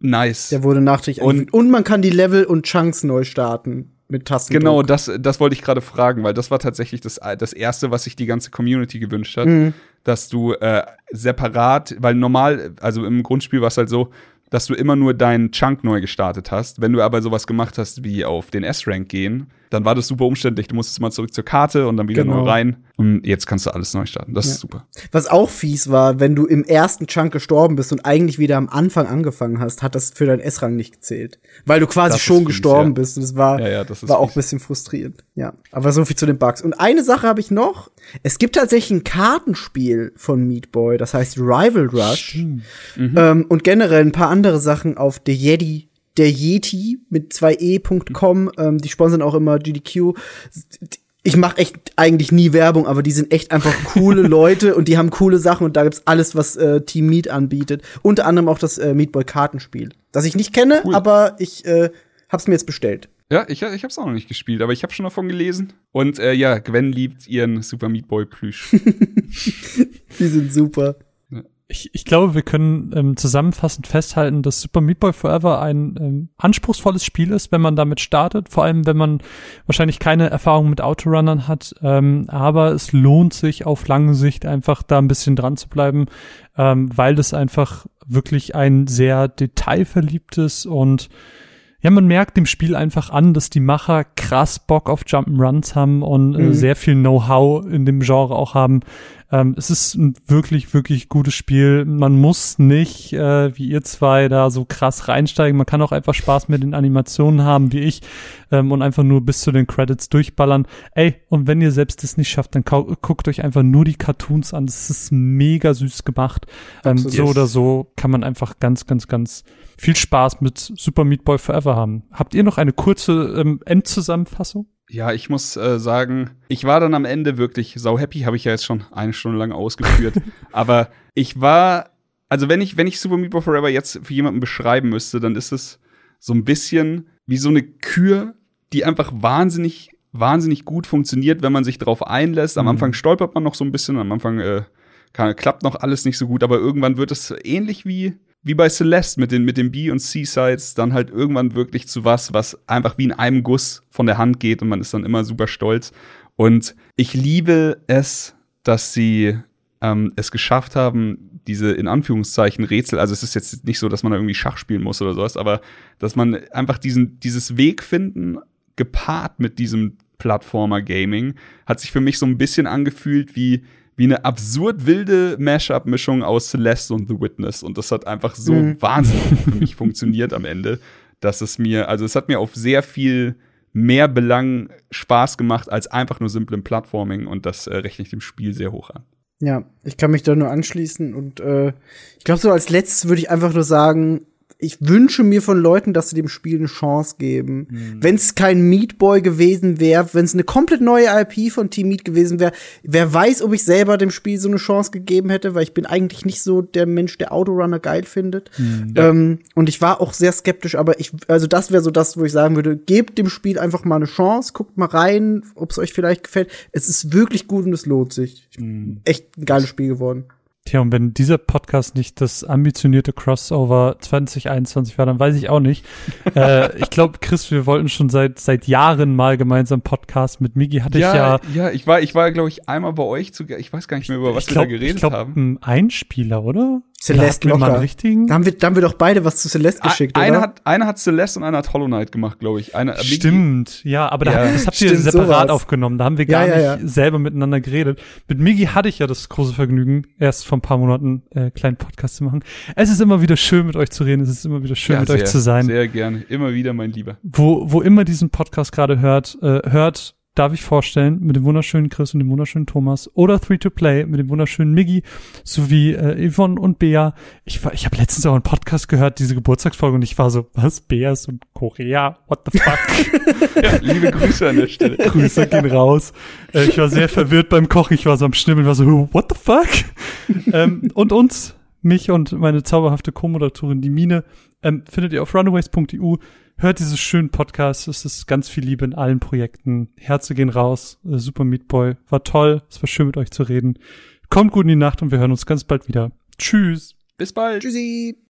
Nice. Der wurde nachträglich Und-. Und man kann die Level und Chunks neu starten mit Tastendruck. Genau, das, das wollte ich gerade fragen, weil das war tatsächlich das, das Erste, was sich die ganze Community gewünscht hat, Mhm. dass du äh, separat, weil normal, also im Grundspiel war es halt so, dass du immer nur deinen Chunk neu gestartet hast. Wenn du aber sowas gemacht hast wie auf den S-Rank gehen, dann war das super umständlich. Du musstest mal zurück zur Karte und dann wieder Genau. neu rein. Und jetzt kannst du alles neu starten. Das Ja. ist super. Was auch fies war, wenn du im ersten Chunk gestorben bist und eigentlich wieder am Anfang angefangen hast, hat das für deinen S-Rang nicht gezählt. Weil du quasi Das schon fies, gestorben ja. bist. Und das war, Ja, das war auch ein bisschen frustrierend. Ja. Aber so viel zu den Bugs. Und eine Sache habe ich noch. Es gibt tatsächlich ein Kartenspiel von Meat Boy, das heißt Rival Rush. Ähm, und generell ein paar andere Sachen auf der Yeti. Der Yeti mit 2e.com, ähm, die sponsern auch immer GDQ. Ich mache echt eigentlich nie Werbung, aber die sind echt einfach coole Leute und die haben coole Sachen und da gibt's alles, was äh, Team Meat anbietet. Unter anderem auch das äh, Meatboy Kartenspiel, das ich nicht kenne, Cool. aber ich äh, hab's mir jetzt bestellt. Ja, ich, ich hab's auch noch nicht gespielt, aber ich habe schon davon gelesen. Und äh, ja, Gwen liebt ihren Super Meat Boy Plüsch. Die sind super. Ich, ich glaube, wir können ähm, zusammenfassend festhalten, dass Super Meat Boy Forever ein ähm, anspruchsvolles Spiel ist, wenn man damit startet, vor allem wenn man wahrscheinlich keine Erfahrung mit Autorunnern hat. Ähm, aber es lohnt sich auf lange Sicht einfach da ein bisschen dran zu bleiben, ähm, weil das einfach wirklich ein sehr detailverliebtes und ja, man merkt dem Spiel einfach an, dass die Macher krass Bock auf Jump'n'Runs haben und äh, Mhm. sehr viel Know-how in dem Genre auch haben. Ähm, es ist ein wirklich, wirklich gutes Spiel. Man muss nicht, äh, wie ihr zwei, da so krass reinsteigen. Man kann auch einfach Spaß mit den Animationen haben, wie ich, ähm, und einfach nur bis zu den Credits durchballern. Ey, und wenn ihr selbst das nicht schafft, dann guckt euch einfach nur die Cartoons an. Das ist mega süß gemacht. Ähm, so oder so kann man einfach ganz, ganz, ganz viel Spaß mit Super Meat Boy Forever haben. Habt ihr noch eine kurze ähm, Endzusammenfassung? Ja, ich muss äh, sagen, ich war dann am Ende wirklich sau happy, habe ich ja jetzt schon eine Stunde lang ausgeführt. aber ich war, also wenn ich, wenn ich Super Meat Boy Forever jetzt für jemanden beschreiben müsste, dann ist es so ein bisschen wie so eine Kür, die einfach wahnsinnig, wahnsinnig gut funktioniert, wenn man sich darauf einlässt. Am Mhm. Anfang stolpert man noch so ein bisschen, am Anfang äh, kann, klappt noch alles nicht so gut, aber irgendwann wird es ähnlich wie wie bei Celeste mit den, mit den B- und C-Sides dann halt irgendwann wirklich zu was, was einfach wie in einem Guss von der Hand geht und man ist dann immer super stolz. Und ich liebe es, dass sie ähm, es geschafft haben, diese in Anführungszeichen Rätsel, also es ist jetzt nicht so, dass man da irgendwie Schach spielen muss oder sowas, aber dass man einfach diesen, dieses Weg finden, gepaart mit diesem Plattformer-Gaming, hat sich für mich so ein bisschen angefühlt wie wie eine absurd wilde Mashup-Mischung aus Celeste und The Witness. Und das hat einfach so mhm. wahnsinnig für mich funktioniert am Ende, dass es mir, also es hat mir auf sehr viel mehr Belang Spaß gemacht als einfach nur simplem Plattforming und das äh, rechne ich dem Spiel sehr hoch an. Ja, ich kann mich da nur anschließen und äh, ich glaube, so als letztes würde ich einfach nur sagen, ich wünsche mir von Leuten, dass sie dem Spiel eine Chance geben. Mhm. Wenn es kein Meat Boy gewesen wäre, wenn es eine komplett neue IP von Team Meat gewesen wäre, wer weiß, ob ich selber dem Spiel so eine Chance gegeben hätte, weil ich bin eigentlich nicht so der Mensch, der Autorunner geil findet. Mhm. Ähm, und ich war auch sehr skeptisch, aber ich, also das wäre so das, wo ich sagen würde, gebt dem Spiel einfach mal eine Chance, guckt mal rein, ob es euch vielleicht gefällt. Es ist wirklich gut und es lohnt sich. Mhm. Echt ein geiles Spiel geworden. Tja, und wenn dieser Podcast nicht das ambitionierte Crossover 2021 war, dann weiß ich auch nicht. äh, ich glaube, Chris, wir wollten schon seit seit Jahren mal gemeinsam Podcast mit Migi. Hatte ja, ich ja. Ja, ich war, ich war, glaube ich, einmal bei euch zu. Ich weiß gar nicht mehr über was glaub, wir da geredet ich glaub, haben. Ein Einspieler, oder? Celeste locker. Mal richtigen? Da haben, wir, da haben wir doch beide was zu Celeste geschickt, A einer oder? Hat, einer hat Celeste und einer hat Hollow Knight gemacht, glaube ich. Eine, Stimmt, ja, aber da, das habt ihr separat sowas. aufgenommen. Da haben wir gar ja, ja, nicht ja. selber miteinander geredet. Mit Migi hatte ich ja das große Vergnügen, erst vor ein paar Monaten äh, kleinen Podcast zu machen. Es ist immer wieder schön, mit euch zu reden. Es ist immer wieder schön, mit sehr, euch zu sein. Sehr gerne. Immer wieder, mein Lieber. Wo, wo immer diesen Podcast gerade hört, äh, hört darf ich vorstellen, mit dem wunderschönen Chris und dem wunderschönen Thomas oder 3-to-Play mit dem wunderschönen Miggy sowie äh, Yvonne und Bea. Ich, war, ich habe letztens auch einen Podcast gehört, diese Geburtstagsfolge und ich war so, was, Bea ist und Korea? What the fuck? ja, liebe Grüße an der Stelle. Grüße gehen raus. Äh, ich war sehr verwirrt beim Kochen, ich war so am Schnimmeln, war so, what the fuck? ähm, und uns, mich und meine zauberhafte Co-Moderatorin, die Mine, ähm, findet ihr auf runaways.eu hört dieses schönen Podcast. Es ist ganz viel Liebe in allen Projekten. Herze gehen raus. Äh, Super Meat Boy. War toll. Es war schön mit euch zu reden. Kommt gut in die Nacht und wir hören uns ganz bald wieder. Tschüss. Bis bald. Tschüssi.